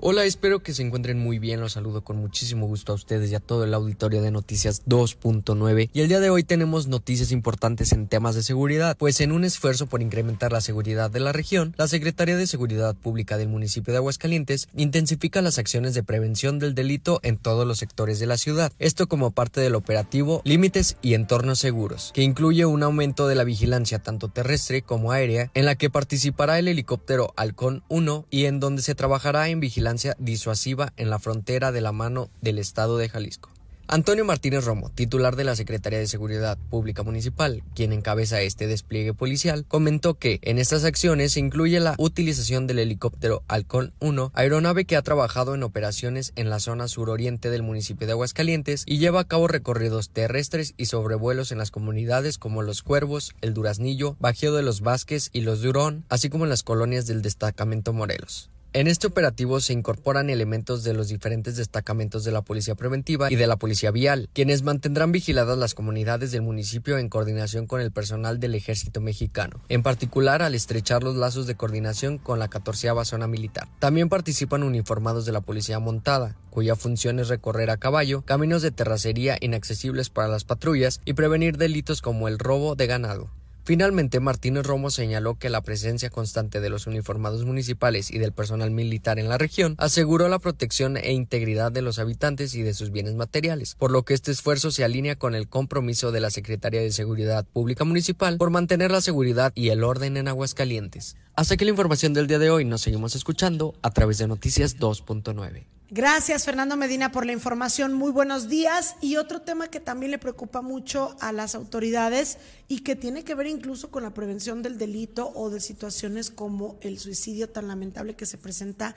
Hola, espero que se encuentren muy bien. Los saludo con muchísimo gusto a ustedes y a todo el auditorio de Noticias 2.9. Y el día de hoy tenemos noticias importantes en temas de seguridad, pues en un esfuerzo por incrementar la seguridad de la región, la Secretaría de Seguridad Pública del municipio de Aguascalientes intensifica las acciones de prevención del delito en todos los sectores de la ciudad. Esto como parte del operativo Límites y Entornos Seguros, que incluye un aumento de la vigilancia tanto terrestre como aérea, en la que participará el helicóptero Halcón 1 y en donde se trabajará en vigilancia disuasiva en la frontera de la mano del Estado de Jalisco. Antonio Martínez Romo, titular de la Secretaría de Seguridad Pública Municipal, quien encabeza este despliegue policial, comentó que en estas acciones se incluye la utilización del helicóptero Halcón 1, aeronave que ha trabajado en operaciones en la zona suroriente del municipio de Aguascalientes y lleva a cabo recorridos terrestres y sobrevuelos en las comunidades como Los Cuervos, El Duraznillo, Bajío de los Vázquez y Los Durón, así como en las colonias del destacamento Morelos. En este operativo se incorporan elementos de los diferentes destacamentos de la Policía Preventiva y de la Policía Vial, quienes mantendrán vigiladas las comunidades del municipio en coordinación con el personal del Ejército Mexicano, en particular al estrechar los lazos de coordinación con la 14 Zona Militar. También participan uniformados de la Policía Montada, cuya función es recorrer a caballo caminos de terracería inaccesibles para las patrullas y prevenir delitos como el robo de ganado. Finalmente, Martínez Romo señaló que la presencia constante de los uniformados municipales y del personal militar en la región aseguró la protección e integridad de los habitantes y de sus bienes materiales, por lo que este esfuerzo se alinea con el compromiso de la Secretaría de Seguridad Pública Municipal por mantener la seguridad y el orden en Aguascalientes. Hasta aquí la información del día de hoy, nos seguimos escuchando a través de Noticias 2.9. Gracias, Fernando Medina, por la información. Muy buenos días. Y otro tema que también le preocupa mucho a las autoridades y que tiene que ver incluso con la prevención del delito o de situaciones como el suicidio tan lamentable que se presenta,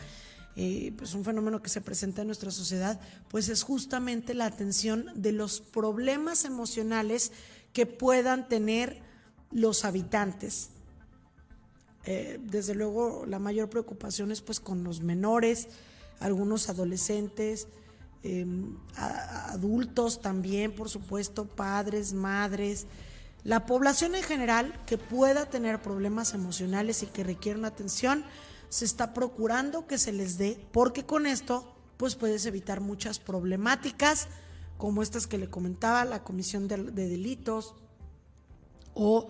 eh, pues un fenómeno que se presenta en nuestra sociedad, pues es justamente la atención de los problemas emocionales que puedan tener los habitantes. Eh, desde luego, la mayor preocupación es pues con los menores algunos adolescentes, em, adultos también, por supuesto, padres, madres, la población en general que pueda tener problemas emocionales y que requieran atención, se está procurando que se les dé, porque con esto pues puedes evitar muchas problemáticas como estas que le comentaba, la comisión de, de delitos o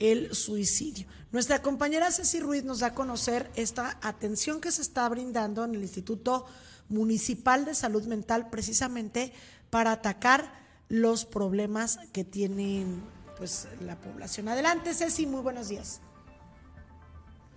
el suicidio. Nuestra compañera Ceci Ruiz nos da a conocer esta atención que se está brindando en el Instituto Municipal de Salud Mental precisamente para atacar los problemas que tienen pues la población. Adelante, Ceci, muy buenos días.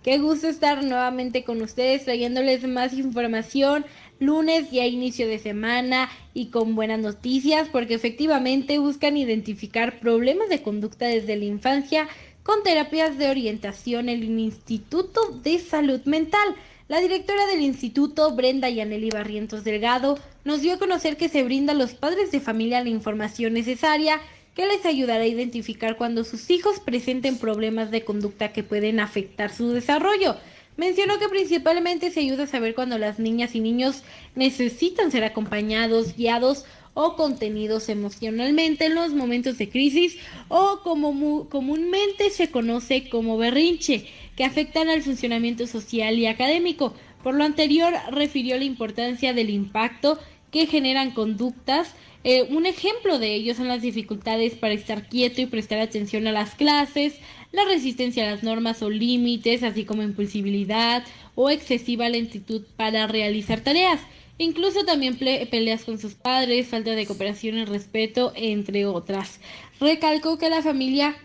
Qué gusto estar nuevamente con ustedes trayéndoles más información lunes ya inicio de semana y con buenas noticias porque efectivamente buscan identificar problemas de conducta desde la infancia con terapias de orientación en el Instituto de Salud Mental. La directora del instituto, Brenda Yaneli Barrientos Delgado, nos dio a conocer que se brinda a los padres de familia la información necesaria que les ayudará a identificar cuando sus hijos presenten problemas de conducta que pueden afectar su desarrollo. Mencionó que principalmente se ayuda a saber cuando las niñas y niños necesitan ser acompañados, guiados o contenidos emocionalmente en los momentos de crisis o como comúnmente se conoce como berrinche, que afectan al funcionamiento social y académico. Por lo anterior, refirió la importancia del impacto que generan conductas. Eh, un ejemplo de ello son las dificultades para estar quieto y prestar atención a las clases, la resistencia a las normas o límites, así como impulsibilidad o excesiva lentitud para realizar tareas. Incluso también peleas con sus padres, falta de cooperación y respeto, entre otras. Recalcó que la familia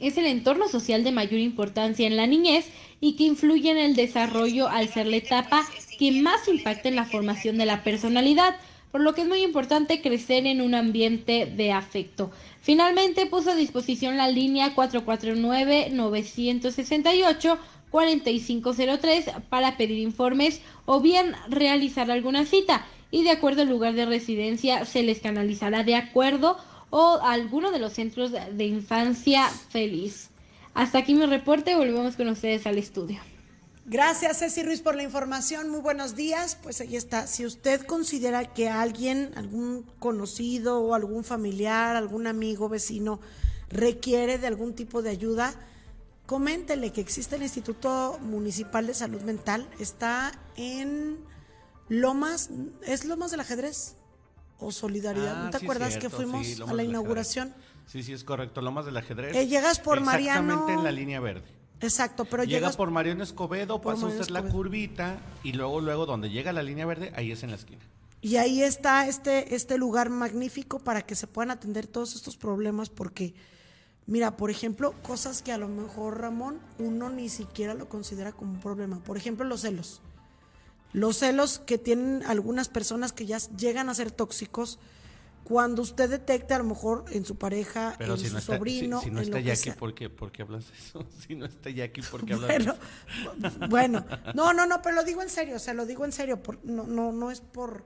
es el entorno social de mayor importancia en la niñez y que influye en el desarrollo al ser la etapa que más impacta en la formación de la personalidad, por lo que es muy importante crecer en un ambiente de afecto. Finalmente puso a disposición la línea 449-968 4503 para pedir informes o bien realizar alguna cita y de acuerdo al lugar de residencia se les canalizará de acuerdo o a alguno de los centros de infancia feliz. Hasta aquí mi reporte, volvemos con ustedes al estudio. Gracias, Ceci Ruiz, por la información. Muy buenos días. Pues ahí está. Si usted considera que alguien, algún conocido o algún familiar, algún amigo, vecino, requiere de algún tipo de ayuda, coméntele que existe el Instituto Municipal de Salud Mental, está en Lomas, ¿es Lomas del Ajedrez? ¿O Solidaridad? ¿No Ah, te sí, acuerdas cierto, que fuimos sí, a la inauguración? Sí, sí, es correcto. Lomas del ajedrez. Eh, llegas por Mariano- Exactamente en la línea verde. Exacto, pero llega llegas por Mariano Escobedo, por pasa Mariano usted la curvita y luego, luego donde llega la línea verde, ahí es en la esquina. y ahí está este, este lugar magnífico para que se puedan atender todos estos problemas porque, mira, por ejemplo, cosas que a lo mejor, Ramón, uno ni siquiera lo considera como un problema. Por ejemplo, los celos. Los celos que tienen algunas personas que ya llegan a ser tóxicos, cuando usted detecta a lo mejor en su pareja, Pero en si su no está, sobrino, si, si no en está lo que Jackie, sea. ¿por qué, por qué hablas de eso? Si no está Jackie, ¿por qué hablas de Bueno, eso? bueno, no, no, no, pero lo digo en serio, o sea, lo digo en serio, por- no, no, no es por...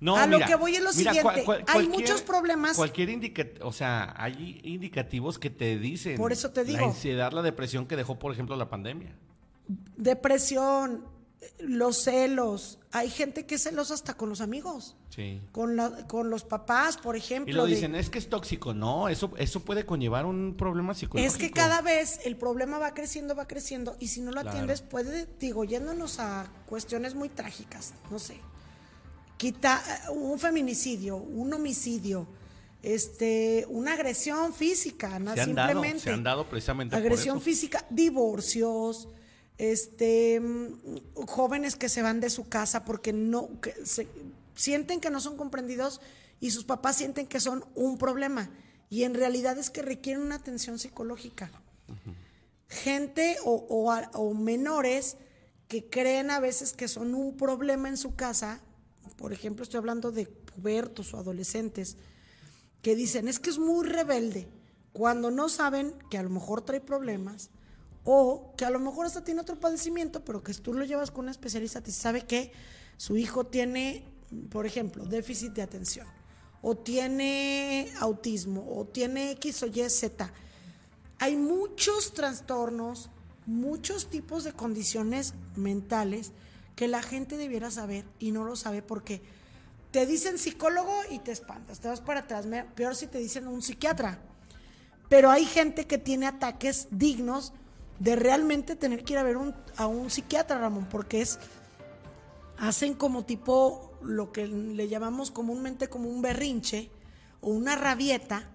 No, A lo mira, que voy es lo mira, siguiente, hay muchos problemas- Cualquier indica, o sea, hay indicativos que te dicen. Por eso te La digo. ansiedad, la depresión que dejó, por ejemplo, la pandemia. depresión, los celos. Hay gente que es celosa hasta con los amigos, Sí. con, la- con los papás, por ejemplo. Y lo de- dicen, es que es tóxico. No, eso, eso puede conllevar un problema psicológico. es que cada vez el problema va creciendo, va creciendo, y si no lo Claro. atiendes, puede, digo, yéndonos a cuestiones muy trágicas, no sé. Quita eh, un feminicidio, un homicidio, este, una agresión física, ¿no? Se han dado, simplemente. se han dado precisamente por Agresión eso. física, divorcios, este, mm, jóvenes que se van de su casa porque no, que se- sienten que no son comprendidos y sus papás sienten que son un problema. Y en realidad es que requieren una atención psicológica. Gente o, o menores que creen a veces que son un problema en su casa, por ejemplo, estoy hablando de pubertos o adolescentes, que dicen, es que es muy rebelde, cuando no saben que a lo mejor trae problemas o que a lo mejor hasta tiene otro padecimiento, pero que tú lo llevas con un especialista y sabe que su hijo tiene, por ejemplo, déficit de atención, o tiene autismo, o tiene X o Y, Z. Hay muchos trastornos, muchos tipos de condiciones mentales que la gente debiera saber y no lo sabe porque te dicen psicólogo y te espantas, te vas para atrás, peor si te dicen un psiquiatra. Pero hay gente que tiene ataques dignos de realmente tener que ir a ver a un psiquiatra, Ramón, porque es, hacen como tipo lo que le llamamos comúnmente como un berrinche o una rabieta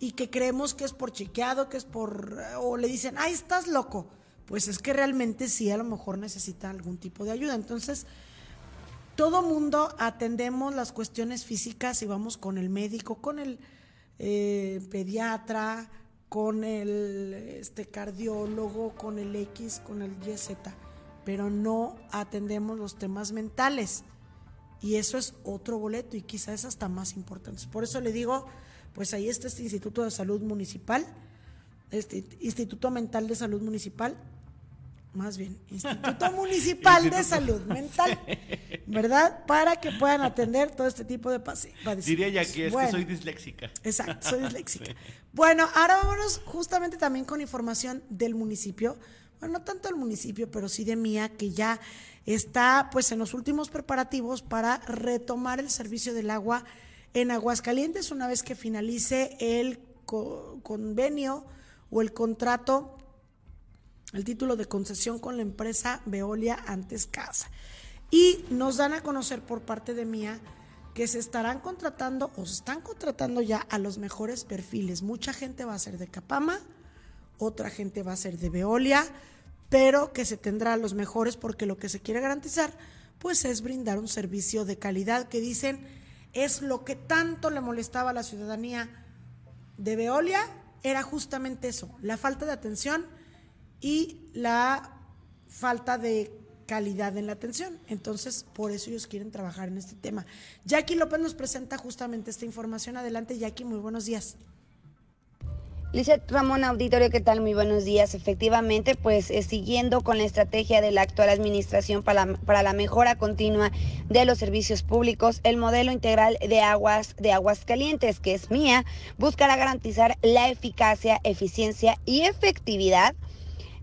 y que creemos que es por chequeado, que es por, o le dicen, ay, estás loco. Pues es que realmente sí, a lo mejor necesita algún tipo de ayuda. Entonces, todo mundo atendemos las cuestiones físicas y vamos con el médico, con el eh, pediatra, con el este, cardiólogo, con el X, con el YZ, pero no atendemos los temas mentales. Y eso es otro boleto y quizás es hasta más importante. Por eso le digo, pues ahí está este Instituto de Salud Municipal, este Instituto Mental de Salud Municipal, más bien, Instituto Municipal de Salud Mental, ¿verdad? Para que puedan atender todo este tipo de padecimientos. Diría ya que es que soy disléxica. Exacto, soy disléxica. Bueno, ahora vámonos justamente también con información del municipio. Bueno, no tanto del municipio, pero sí de Mía, que ya está pues en los últimos preparativos para retomar el servicio del agua en Aguascalientes una vez que finalice el convenio o el contrato el título de concesión con la empresa Veolia Antes Casa. Y nos dan a conocer por parte de Mía que se estarán contratando o se están contratando ya a los mejores perfiles. Mucha gente va a ser de Capama, otra gente va a ser de Veolia, pero que se tendrá a los mejores porque lo que se quiere garantizar pues es brindar un servicio de calidad que dicen es lo que tanto le molestaba a la ciudadanía de Veolia, era justamente eso, la falta de atención y la falta de calidad en la atención. Entonces, por eso ellos quieren trabajar en este tema. Jackie López nos presenta justamente esta información. Adelante, Jackie, muy buenos días. Lizeth Ramón Auditorio, ¿qué tal? Muy buenos días. Efectivamente, pues eh, siguiendo con la estrategia de la actual administración para, para, la mejora continua de los servicios públicos, el modelo integral de aguas de aguas calientes, que es mía, buscará garantizar la eficacia, eficiencia y efectividad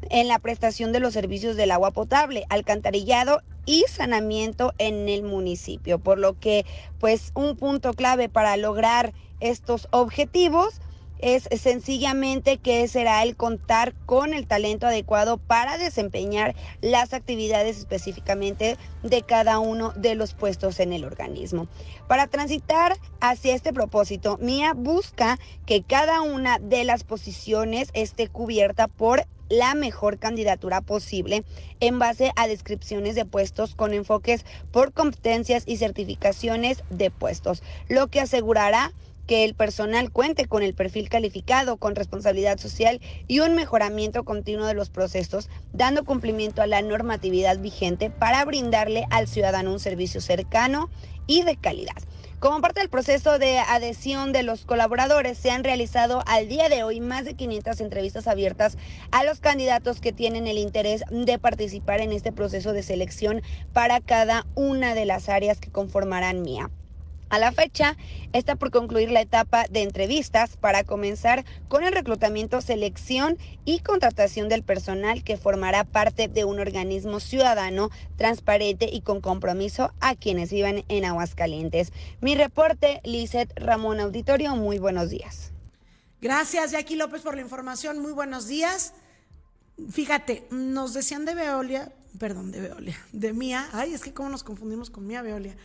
en la prestación de los servicios del agua potable, alcantarillado y saneamiento en el municipio, por lo que pues un punto clave para lograr estos objetivos es sencillamente que será el contar con el talento adecuado para desempeñar las actividades específicamente de cada uno de los puestos en el organismo. Para transitar hacia este propósito, MIA busca que cada una de las posiciones esté cubierta por la mejor candidatura posible en base a descripciones de puestos con enfoques por competencias y certificaciones de puestos, lo que asegurará que el personal cuente con el perfil calificado, con responsabilidad social y un mejoramiento continuo de los procesos, dando cumplimiento a la normatividad vigente para brindarle al ciudadano un servicio cercano y de calidad. Como parte del proceso de adhesión de los colaboradores, se han realizado al día de hoy más de 500 entrevistas abiertas a los candidatos que tienen el interés de participar en este proceso de selección para cada una de las áreas que conformarán MIA. A la fecha está por concluir la etapa de entrevistas para comenzar con el reclutamiento, selección y contratación del personal que formará parte de un organismo ciudadano, transparente y con compromiso a quienes vivan en Aguascalientes. Mi reporte, Lizeth Ramón Auditorio, muy buenos días. Gracias, Jackie López, por la información. Muy buenos días. Fíjate, nos decían de Veolia, perdón, de Veolia, de Mía. Ay, es que cómo nos confundimos con Mía Veolia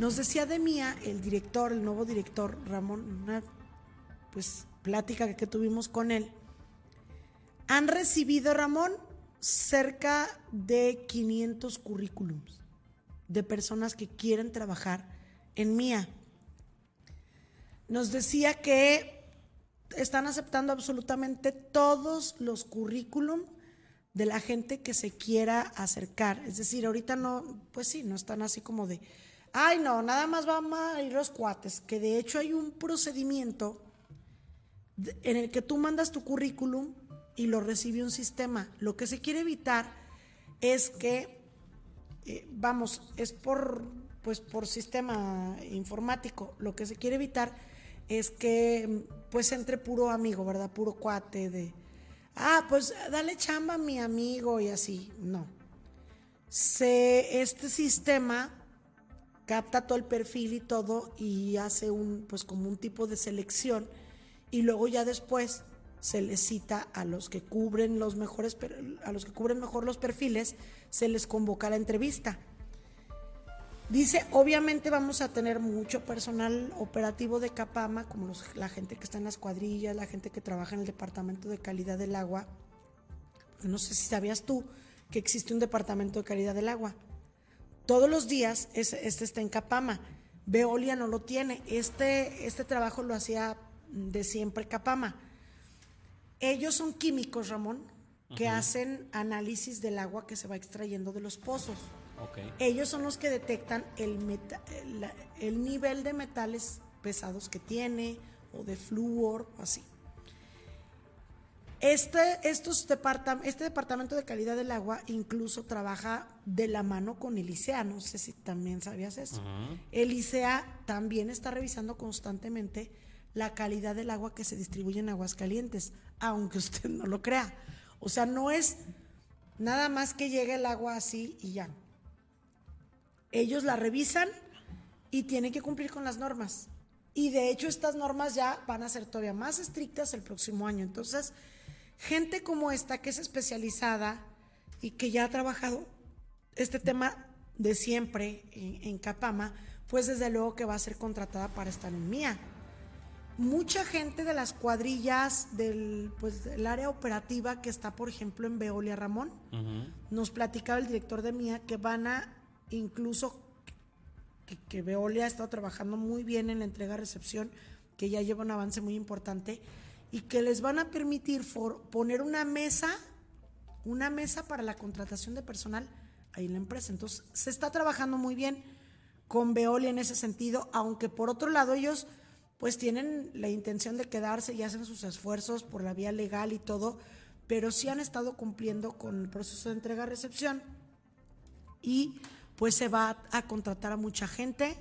nos decía de Mía, el director, el nuevo director, Ramón, una pues plática que tuvimos con él. Han recibido, Ramón, cerca de 500 currículums de personas que quieren trabajar en Mía. Nos decía que están aceptando absolutamente todos los currículum de la gente que se quiera acercar. Es decir, ahorita no, pues sí, no están así como de, ay no, nada más van a ir los cuates, que de hecho hay un procedimiento en el que tú mandas tu currículum y lo recibe un sistema. Lo que se quiere evitar es que, eh, vamos, es por, pues, por sistema informático, lo que se quiere evitar es que pues entre puro amigo, ¿verdad? Puro cuate de, ah, pues dale chamba a mi amigo y así. No. Se, este sistema capta todo el perfil y todo y hace un, pues como un tipo de selección y luego ya después se les cita a los que cubren los mejores, a los que cubren mejor los perfiles, se les convoca a la entrevista. Dice, obviamente vamos a tener mucho personal operativo de Capama, como la gente que está en las cuadrillas, la gente que trabaja en el departamento de calidad del agua. No sé si sabías tú que existe un departamento de calidad del agua. Todos los días este está en Capama. Veolia no lo tiene. Este, este trabajo lo hacía de siempre Capama. Ellos son químicos, Ramón, que hacen análisis del agua que se va extrayendo de los pozos. Ellos son los que detectan el, el, nivel de metales pesados que tiene o de flúor o así. Este, estos este departamento de calidad del agua incluso trabaja de la mano con el ICEA, no sé si también sabías eso. El ICEA también está revisando constantemente la calidad del agua que se distribuye en Aguascalientes, aunque usted no lo crea. O sea, no es nada más que llegue el agua así y ya. Ellos la revisan y tienen que cumplir con las normas. Y de hecho estas normas ya van a ser todavía más estrictas el próximo año. Entonces, gente como esta que es especializada y que ya ha trabajado este tema de siempre en, Capama, pues desde luego que va a ser contratada para estar en Mía. Mucha gente de las cuadrillas del, pues, del área operativa que está, por ejemplo, en Veolia Ramón, nos platicaba el director de Mía que van a incluso que, Veolia ha estado trabajando muy bien en la entrega-recepción, que ya lleva un avance muy importante, y que les van a permitir poner una mesa, una mesa para la contratación de personal ahí en la empresa. Entonces, se está trabajando muy bien con Veolia en ese sentido, aunque por otro lado ellos pues tienen la intención de quedarse y hacen sus esfuerzos por la vía legal y todo, pero sí han estado cumpliendo con el proceso de entrega-recepción y pues se va a contratar a mucha gente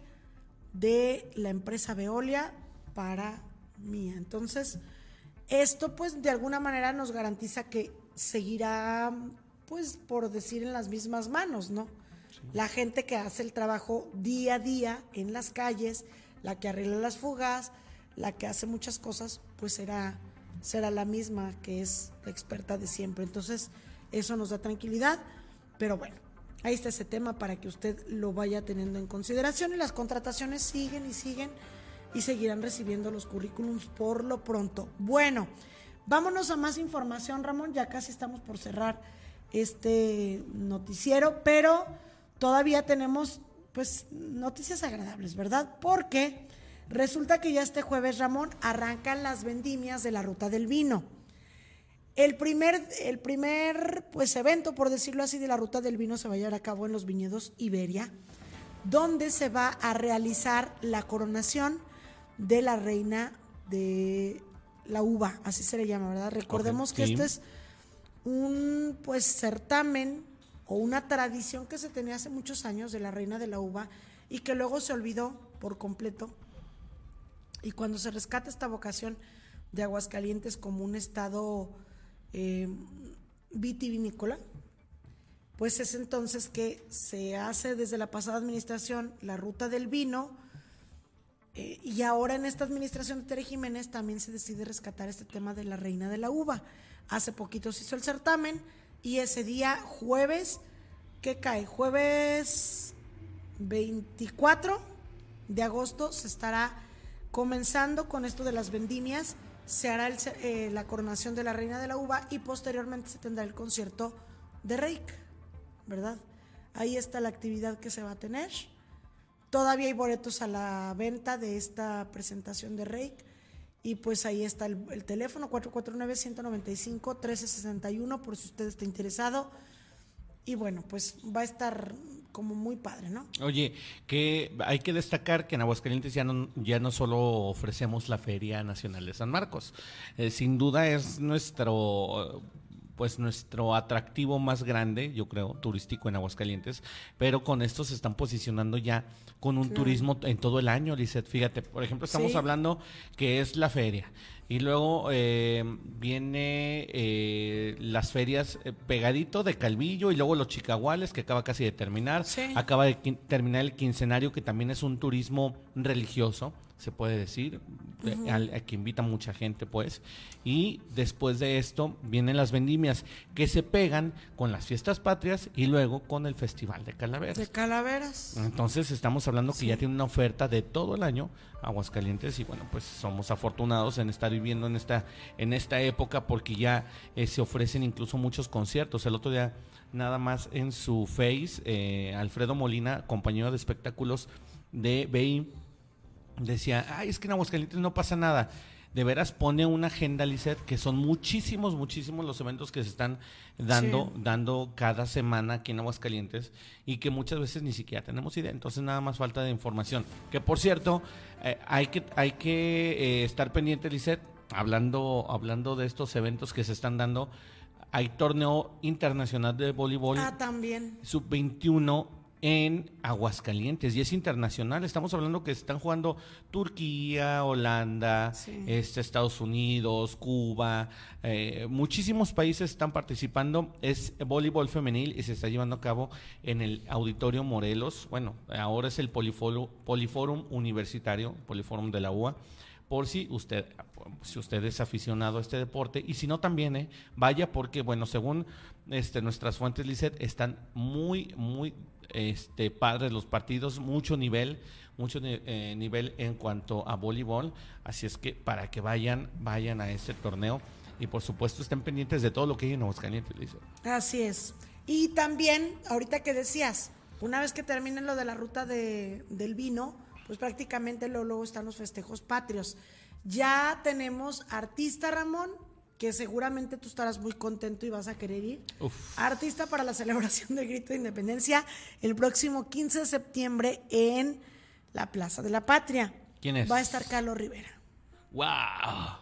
de la empresa Veolia para mía. Entonces, esto pues de alguna manera nos garantiza que seguirá, pues por decir, en las mismas manos, ¿no? La gente que hace el trabajo día a día en las calles, la que arregla las fugas, la que hace muchas cosas, pues será, será la misma que es la experta de siempre. Entonces, eso nos da tranquilidad, pero bueno, Ahí está ese tema para que usted lo vaya teniendo en consideración y las contrataciones siguen y siguen y seguirán recibiendo los currículums por lo pronto. Bueno, vámonos a más información, Ramón, ya casi estamos por cerrar este noticiero, pero todavía tenemos pues noticias agradables, ¿verdad? Porque resulta que ya este jueves, Ramón, arrancan las vendimias de la ruta del vino. El primer, el primer pues, evento, por decirlo así, de la ruta del vino se va a llevar a cabo en los viñedos Iberia, donde se va a realizar la coronación de la reina de la uva, así se le llama, ¿verdad? Recordemos que este es un pues certamen o una tradición que se tenía hace muchos años de la reina de la uva y que luego se olvidó por completo. Y cuando se rescata esta vocación de Aguascalientes como un estado eh, vitivinícola, pues es entonces que se hace desde la pasada administración la ruta del vino eh, y ahora en esta administración de Tere Jiménez también se decide rescatar este tema de la reina de la uva. Hace poquito se hizo el certamen y ese día jueves, ¿qué cae? Jueves 24 de agosto se estará comenzando con esto de las vendimias se hará eh, la coronación de la reina de la uva y posteriormente se tendrá el concierto de Reik, ¿verdad? Ahí está la actividad que se va a tener. Todavía hay boletos a la venta de esta presentación de Reik. Y pues ahí está el, el teléfono 449-195-1361 por si usted está interesado. Y bueno, pues va a estar como muy padre, ¿no? Oye, que hay que destacar que en Aguascalientes ya no, ya no solo ofrecemos la Feria Nacional de San Marcos, eh, sin duda es nuestro pues nuestro atractivo más grande, yo creo, turístico en Aguascalientes, pero con esto se están posicionando ya con un turismo en todo el año, Lizeth. Fíjate, por ejemplo, estamos hablando que es la feria. Y luego eh, viene eh, las ferias eh, pegadito de Calvillo y luego los Chicaguales que acaba casi de terminar. Acaba de terminar el quincenario que también es un turismo religioso se puede decir, al- a que invita mucha gente, pues. Y después de esto vienen las vendimias que se pegan con las fiestas patrias y luego con el Festival de Calaveras. De calaveras. Entonces estamos hablando que ya tiene una oferta de todo el año Aguascalientes y bueno pues somos afortunados en estar viviendo en esta en esta época porque ya eh, se ofrecen incluso muchos conciertos. El otro día nada más en su face eh, Alfredo Molina compañero de espectáculos de BI decía ay es que en Aguascalientes no pasa nada. De veras pone una agenda, Lizeth, que son muchísimos, muchísimos los eventos que se están dando, Sí. dando cada semana aquí en Aguascalientes y que muchas veces ni siquiera tenemos idea. Entonces nada más falta de información. Que por cierto, eh, hay que, hay que eh, estar pendiente, Lisette, hablando, hablando de estos eventos que se están dando. Hay torneo internacional de voleibol Ah, también. sub-21 en Aguascalientes y es internacional. Estamos hablando que están jugando Turquía, Holanda, Sí. este, Estados Unidos, Cuba, eh, muchísimos países están participando. Es voleibol femenil y se está llevando a cabo en el Auditorio Morelos. Bueno, ahora es el Poliforo- Poliforum Universitario, Poliforum de la UA por si usted si usted es aficionado a este deporte y si no también eh, vaya porque bueno según este nuestras fuentes Lisset están muy muy este padres los partidos mucho nivel mucho eh, nivel en cuanto a voleibol así es que para que vayan vayan a este torneo y por supuesto estén pendientes de todo lo que hay en Aguascalientes. Así es. Y también, ahorita que decías, una vez que terminen lo de la ruta de, del vino, pues prácticamente luego, luego están los festejos patrios. Ya tenemos artista Ramón, que seguramente tú estarás muy contento y vas a querer ir. Uf. Artista para la celebración del grito de independencia el próximo 15 de septiembre en la Plaza de la Patria. ¿Quién es? Va a estar Carlos Rivera. wow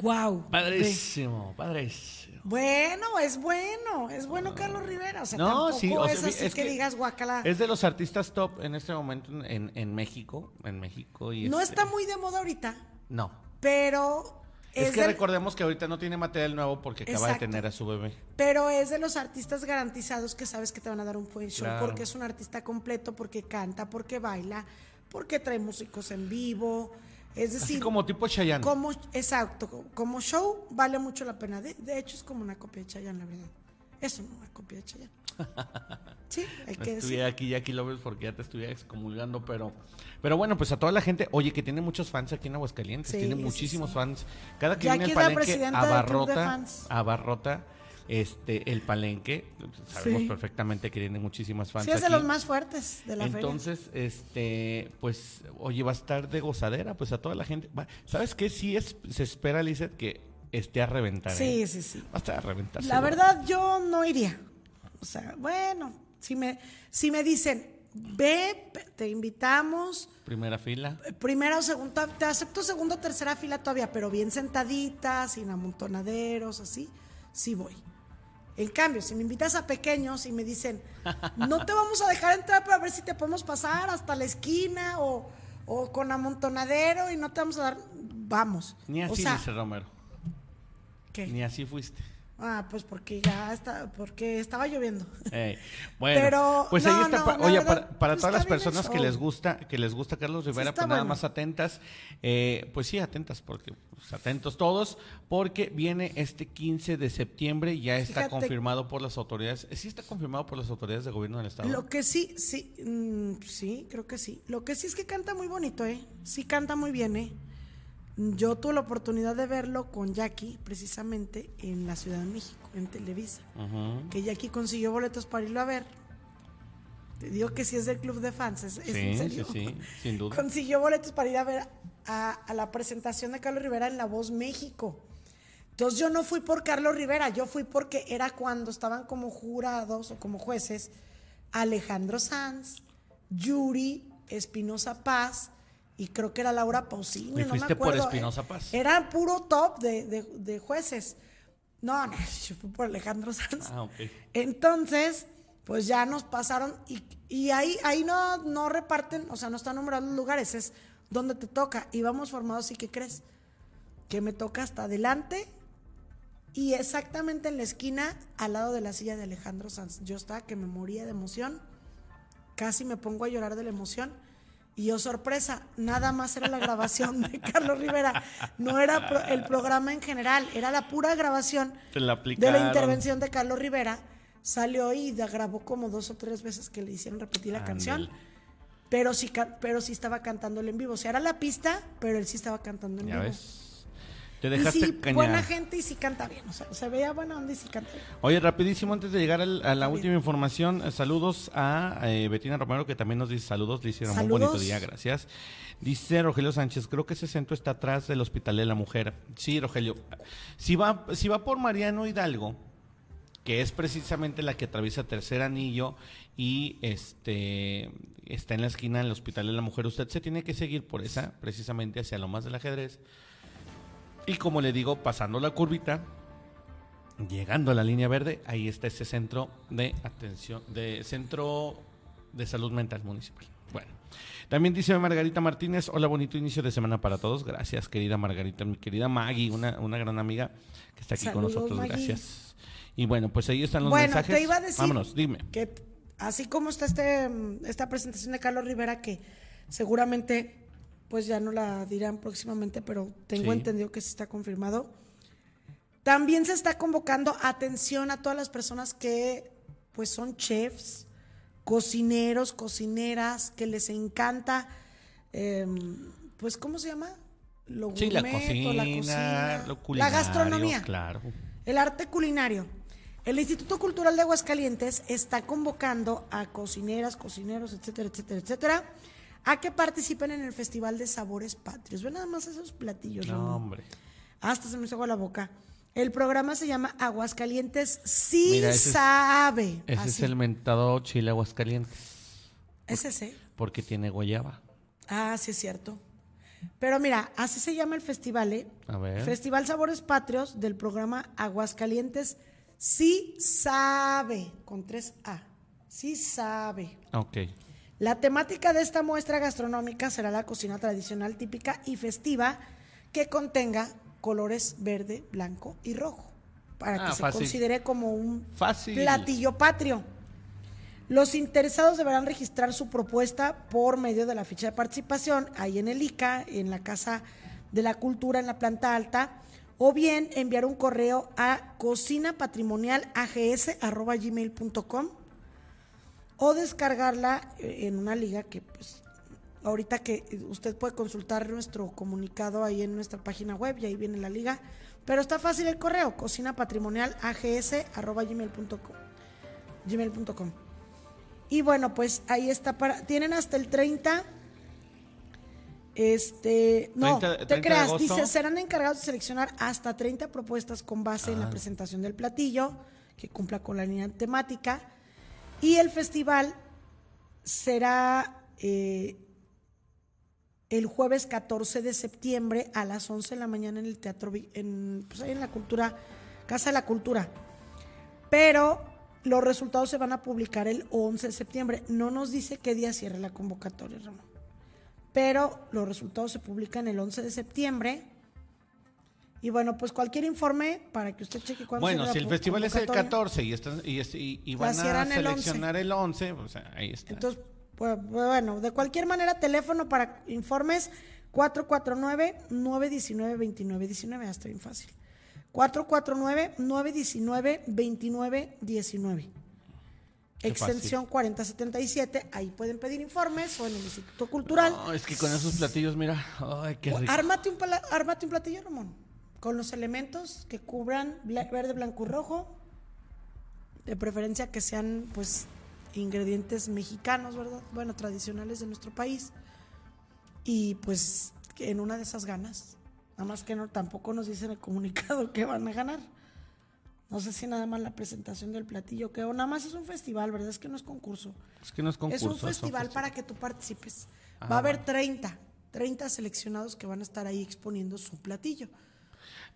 Wow. padrísimo padrísimo Bueno, es bueno, es bueno Carlos Rivera. O sea, No, tampoco sí, o sea, es así es que, que digas guacala. Es de los artistas top en este momento en, en- en México, en México y No este- está muy de moda ahorita, No. pero Es, es, que recordemos que ahorita no tiene material nuevo porque acaba de Exacto. tener a su bebé. pero es de los artistas garantizados que sabes que te van a dar un buen show Claro. porque es un artista completo, porque canta, porque baila, porque trae músicos en vivo. Es decir, Así como tipo Chayanne. como exacto, co- como show vale mucho la pena. De, de hecho es como una copia de Chayanne, la verdad. Es una copia de Chayanne. Sí, hay No que estuviera decir. aquí Jackie Lovers porque ya te estuviera excomulgando, pero pero bueno, pues a toda la gente, oye, que tiene muchos fans aquí en Aguascalientes, Sí, tiene sí, muchísimos sí. fans. Cada que Jackie viene el palenque de abarrota, abarrota este el palenque. Sabemos perfectamente que tiene muchísimas fans Sí, es de aquí. los más fuertes de la feria. Entonces, este, pues, oye, va a estar de gozadera, pues a toda la gente. Va- ¿Sabes qué? Sí es, se espera, Lizeth, que esté a reventar. Sí, ¿eh? sí, sí. Va a estar a reventar. La verdad, yo no iría. O sea, bueno, si me, si me dicen, ve, te invitamos, Primera fila. primera o segunda, te acepto segunda o tercera fila todavía, pero bien sentaditas, sin amontonaderos, así, sí voy. En cambio, si me invitas a pequeños y me dicen, no te vamos a dejar entrar para ver si te podemos pasar hasta la esquina o, o con amontonadero y no te vamos a dar, vamos. Ni o así, sea, dice Romero. ¿qué? Ni así fuiste. Ah, pues porque ya está, porque estaba lloviendo. Bueno, Pero, pues no, ahí está. no, pa- la oye, verdad, para, para pues todas las personas que les gusta, que les gusta Carlos Rivera, está pues nada bueno. más atentas. eh, pues sí, atentas, porque pues, atentos todos, porque viene este 15 de septiembre, ya está Fíjate- confirmado por las autoridades. Sí está confirmado por las autoridades de gobierno del estado. Lo que sí, sí, mm, sí, creo que sí. Lo que sí es que canta muy bonito, ¿eh? Sí canta muy bien, ¿eh? Yo tuve la oportunidad de verlo con Jackie, precisamente, en la Ciudad de México, en Televisa. Que Jackie consiguió boletos para irlo a ver. Te digo que sí es del club de fans, es, es en Sí, serio. sí, sí, sin duda. Consiguió boletos para ir a ver a, a la presentación de Carlos Rivera en La Voz México. Entonces yo no fui por Carlos Rivera, yo fui porque era cuando estaban como jurados o como jueces Alejandro Sanz, Yuri, Espinosa Paz y creo que era Laura Pausini. ¿Y no fuiste me por acuerdo. Espinosa Eh, Paz? Era puro top de, de- de jueces. No, no, yo fui por Alejandro Sanz. Ah, ok. Entonces, pues ya nos pasaron y, y ahí, ahí no, no reparten, o sea, no están nombrados los lugares, es donde te toca. Y vamos formados y ¿qué crees? Que me toca hasta adelante y exactamente en la esquina al lado de la silla de Alejandro Sanz. Yo estaba que me moría de emoción, casi me pongo a llorar de la emoción Y yo, sorpresa, nada más era la grabación de Carlos Rivera. No era pro- el programa en general, era la pura grabación la de la intervención de Carlos Rivera. Salió y la grabó como dos o tres veces que le hicieron repetir la canción. Pero sí, pero sí estaba cantándole en vivo. O sea, era la pista, pero él sí estaba cantando en Ya vivo. ves. Te Y dejaste sí, cañar. buena gente y sí canta bien. O sea, se veía buena onda y sí canta bien. Oye, rapidísimo, antes de llegar al- a la bien. última información, eh, saludos a eh, Betina Romero, que también nos dice saludos, le hicieron un bonito día, gracias. Dice Rogelio Sánchez, creo que ese centro está atrás del Hospital de la Mujer. Sí, Rogelio. Si va, si va por Mariano Hidalgo, que es precisamente la que atraviesa Tercer Anillo y este está en la esquina del Hospital de la Mujer, usted se tiene que seguir por esa, precisamente hacia lo más del ajedrez. Y como le digo, pasando la curvita, llegando a la línea verde, ahí está ese centro de atención, de centro de salud mental municipal. Bueno, también dice Margarita Martínez, hola, bonito inicio de semana para todos. Gracias, querida Margarita, mi querida Maggie, una, una gran amiga que está aquí Saludos, con nosotros. Maggie. Gracias. Y bueno, pues ahí están los bueno, mensajes. te iba a decir Vámonos, dime. que así como está este mm, esta presentación de Carlos Rivera que seguramente pues ya no la dirán próximamente, pero tengo Sí. entendido que sí está confirmado. También se está convocando atención a todas las personas que pues son chefs, cocineros, cocineras, que les encanta em, pues ¿cómo se llama? Lo Sí, la gourmet cocina, la cocina, lo la gastronomía. Claro. El arte culinario. El Instituto Cultural de Aguascalientes está convocando a cocineras, cocineros, etcétera, etcétera, etcétera, a que participen en el Festival de Sabores Patrios. Ven nada más esos platillos, No, Ramón. hombre. Hasta se me hizo agua la boca. El programa se llama Aguascalientes Sí Mira, ese es- Sabe. Ese es el mentado chile aguascalientes, Es ese. porque tiene guayaba. Ah, sí es cierto. Pero mira, así se llama el festival, ¿eh? A ver. Festival Sabores Patrios del programa Aguascalientes Sí Sabe, con tres A. Sí Sabe. Ok. La temática de esta muestra gastronómica será la cocina tradicional típica y festiva que contenga colores verde, blanco y rojo, para que Ah, se fácil. considere como un Fácil. platillo patrio. Los interesados deberán registrar su propuesta por medio de la ficha de participación ahí en el ICA, en la Casa de la Cultura, en la planta alta, o bien enviar un correo a cocinapatrimonialags.gmail.com o descargarla eh, en una liga que pues ahorita que usted puede consultar nuestro comunicado ahí en nuestra página web y ahí viene la liga, pero está fácil el correo, cocinapatrimonialags.gmail.com gmail.com. Y bueno, pues ahí está para tienen hasta el 30 este, no, 30 te 30 de creas, dice, serán encargados de seleccionar hasta 30 propuestas con base Ah. en la presentación del platillo, que cumpla con la línea temática. Y el festival será eh, el jueves 14 de septiembre a las 11 de la mañana en el Teatro, en, pues en la Cultura, Casa de la Cultura. Pero los resultados se van a publicar el 11 de septiembre. No nos dice qué día cierra la convocatoria, Ramón. Pero los resultados se publican el 11 de septiembre. Y bueno, pues cualquier informe para que usted cheque cuándo Bueno, si el festival es el convocatoria. 14 y, están- y, van a cierran el 11. seleccionar el 11, pues ahí está. Entonces, pues, bueno, de cualquier manera, teléfono para informes 449-919-2919, hasta bien fácil. 449-919-2919. Qué Extensión 4077, ahí pueden pedir informes o en el Instituto Cultural. No, es que con esos platillos, mira, ay, qué O rico. Ármate un, pala- ármate un platillo, Ramón, con los elementos que cubran verde, blanco y rojo, de preferencia que sean, pues, ingredientes mexicanos, ¿verdad? Bueno, tradicionales de nuestro país. Y pues, en una de esas ganas. Nada más que no, tampoco nos dicen el comunicado que van a ganar. No sé si nada más la presentación del platillo, que o nada más es un festival, ¿verdad? Es que no es concurso. Es que no es concurso. Es un festival para que tú participes. Ah, Va a haber bueno. 30, 30 seleccionados que van a estar ahí exponiendo su platillo.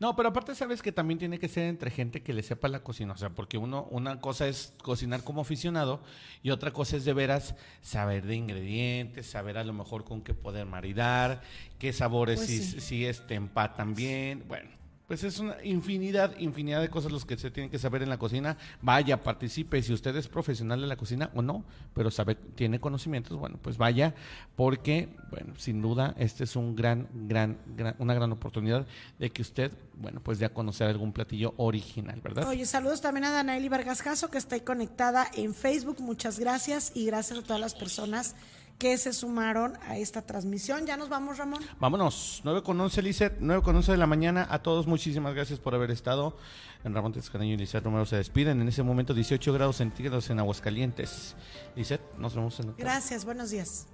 No, pero aparte sabes que también tiene que ser entre gente que le sepa la cocina, o sea, porque uno una cosa es cocinar como aficionado y otra cosa es de veras saber de ingredientes, saber a lo mejor con qué poder maridar, qué sabores Pues si, sí. si este empatan bien, bueno. Pues es una infinidad, infinidad de cosas los que se tienen que saber en la cocina. Vaya, participe, si usted es profesional de la cocina o no, pero sabe, tiene conocimientos, bueno, pues vaya, porque, bueno, sin duda, este es un gran, gran, gran una gran oportunidad de que usted, bueno, pues dé a conocer algún platillo original, ¿verdad? Oye, saludos también a Danaeli Vargas Caso, que está conectada en Facebook. Muchas gracias y gracias a todas las personas que se sumaron a esta transmisión. Ya nos vamos, Ramón. Vámonos, 9 con 11, Lizeth, 9 con 11 de la mañana. A todos, muchísimas gracias por haber estado. En Ramón Tezcaneño y Lizeth Romero se despiden. En ese momento, 18 grados centígrados en Aguascalientes. Lizeth, nos vemos en Gracias, buenos días.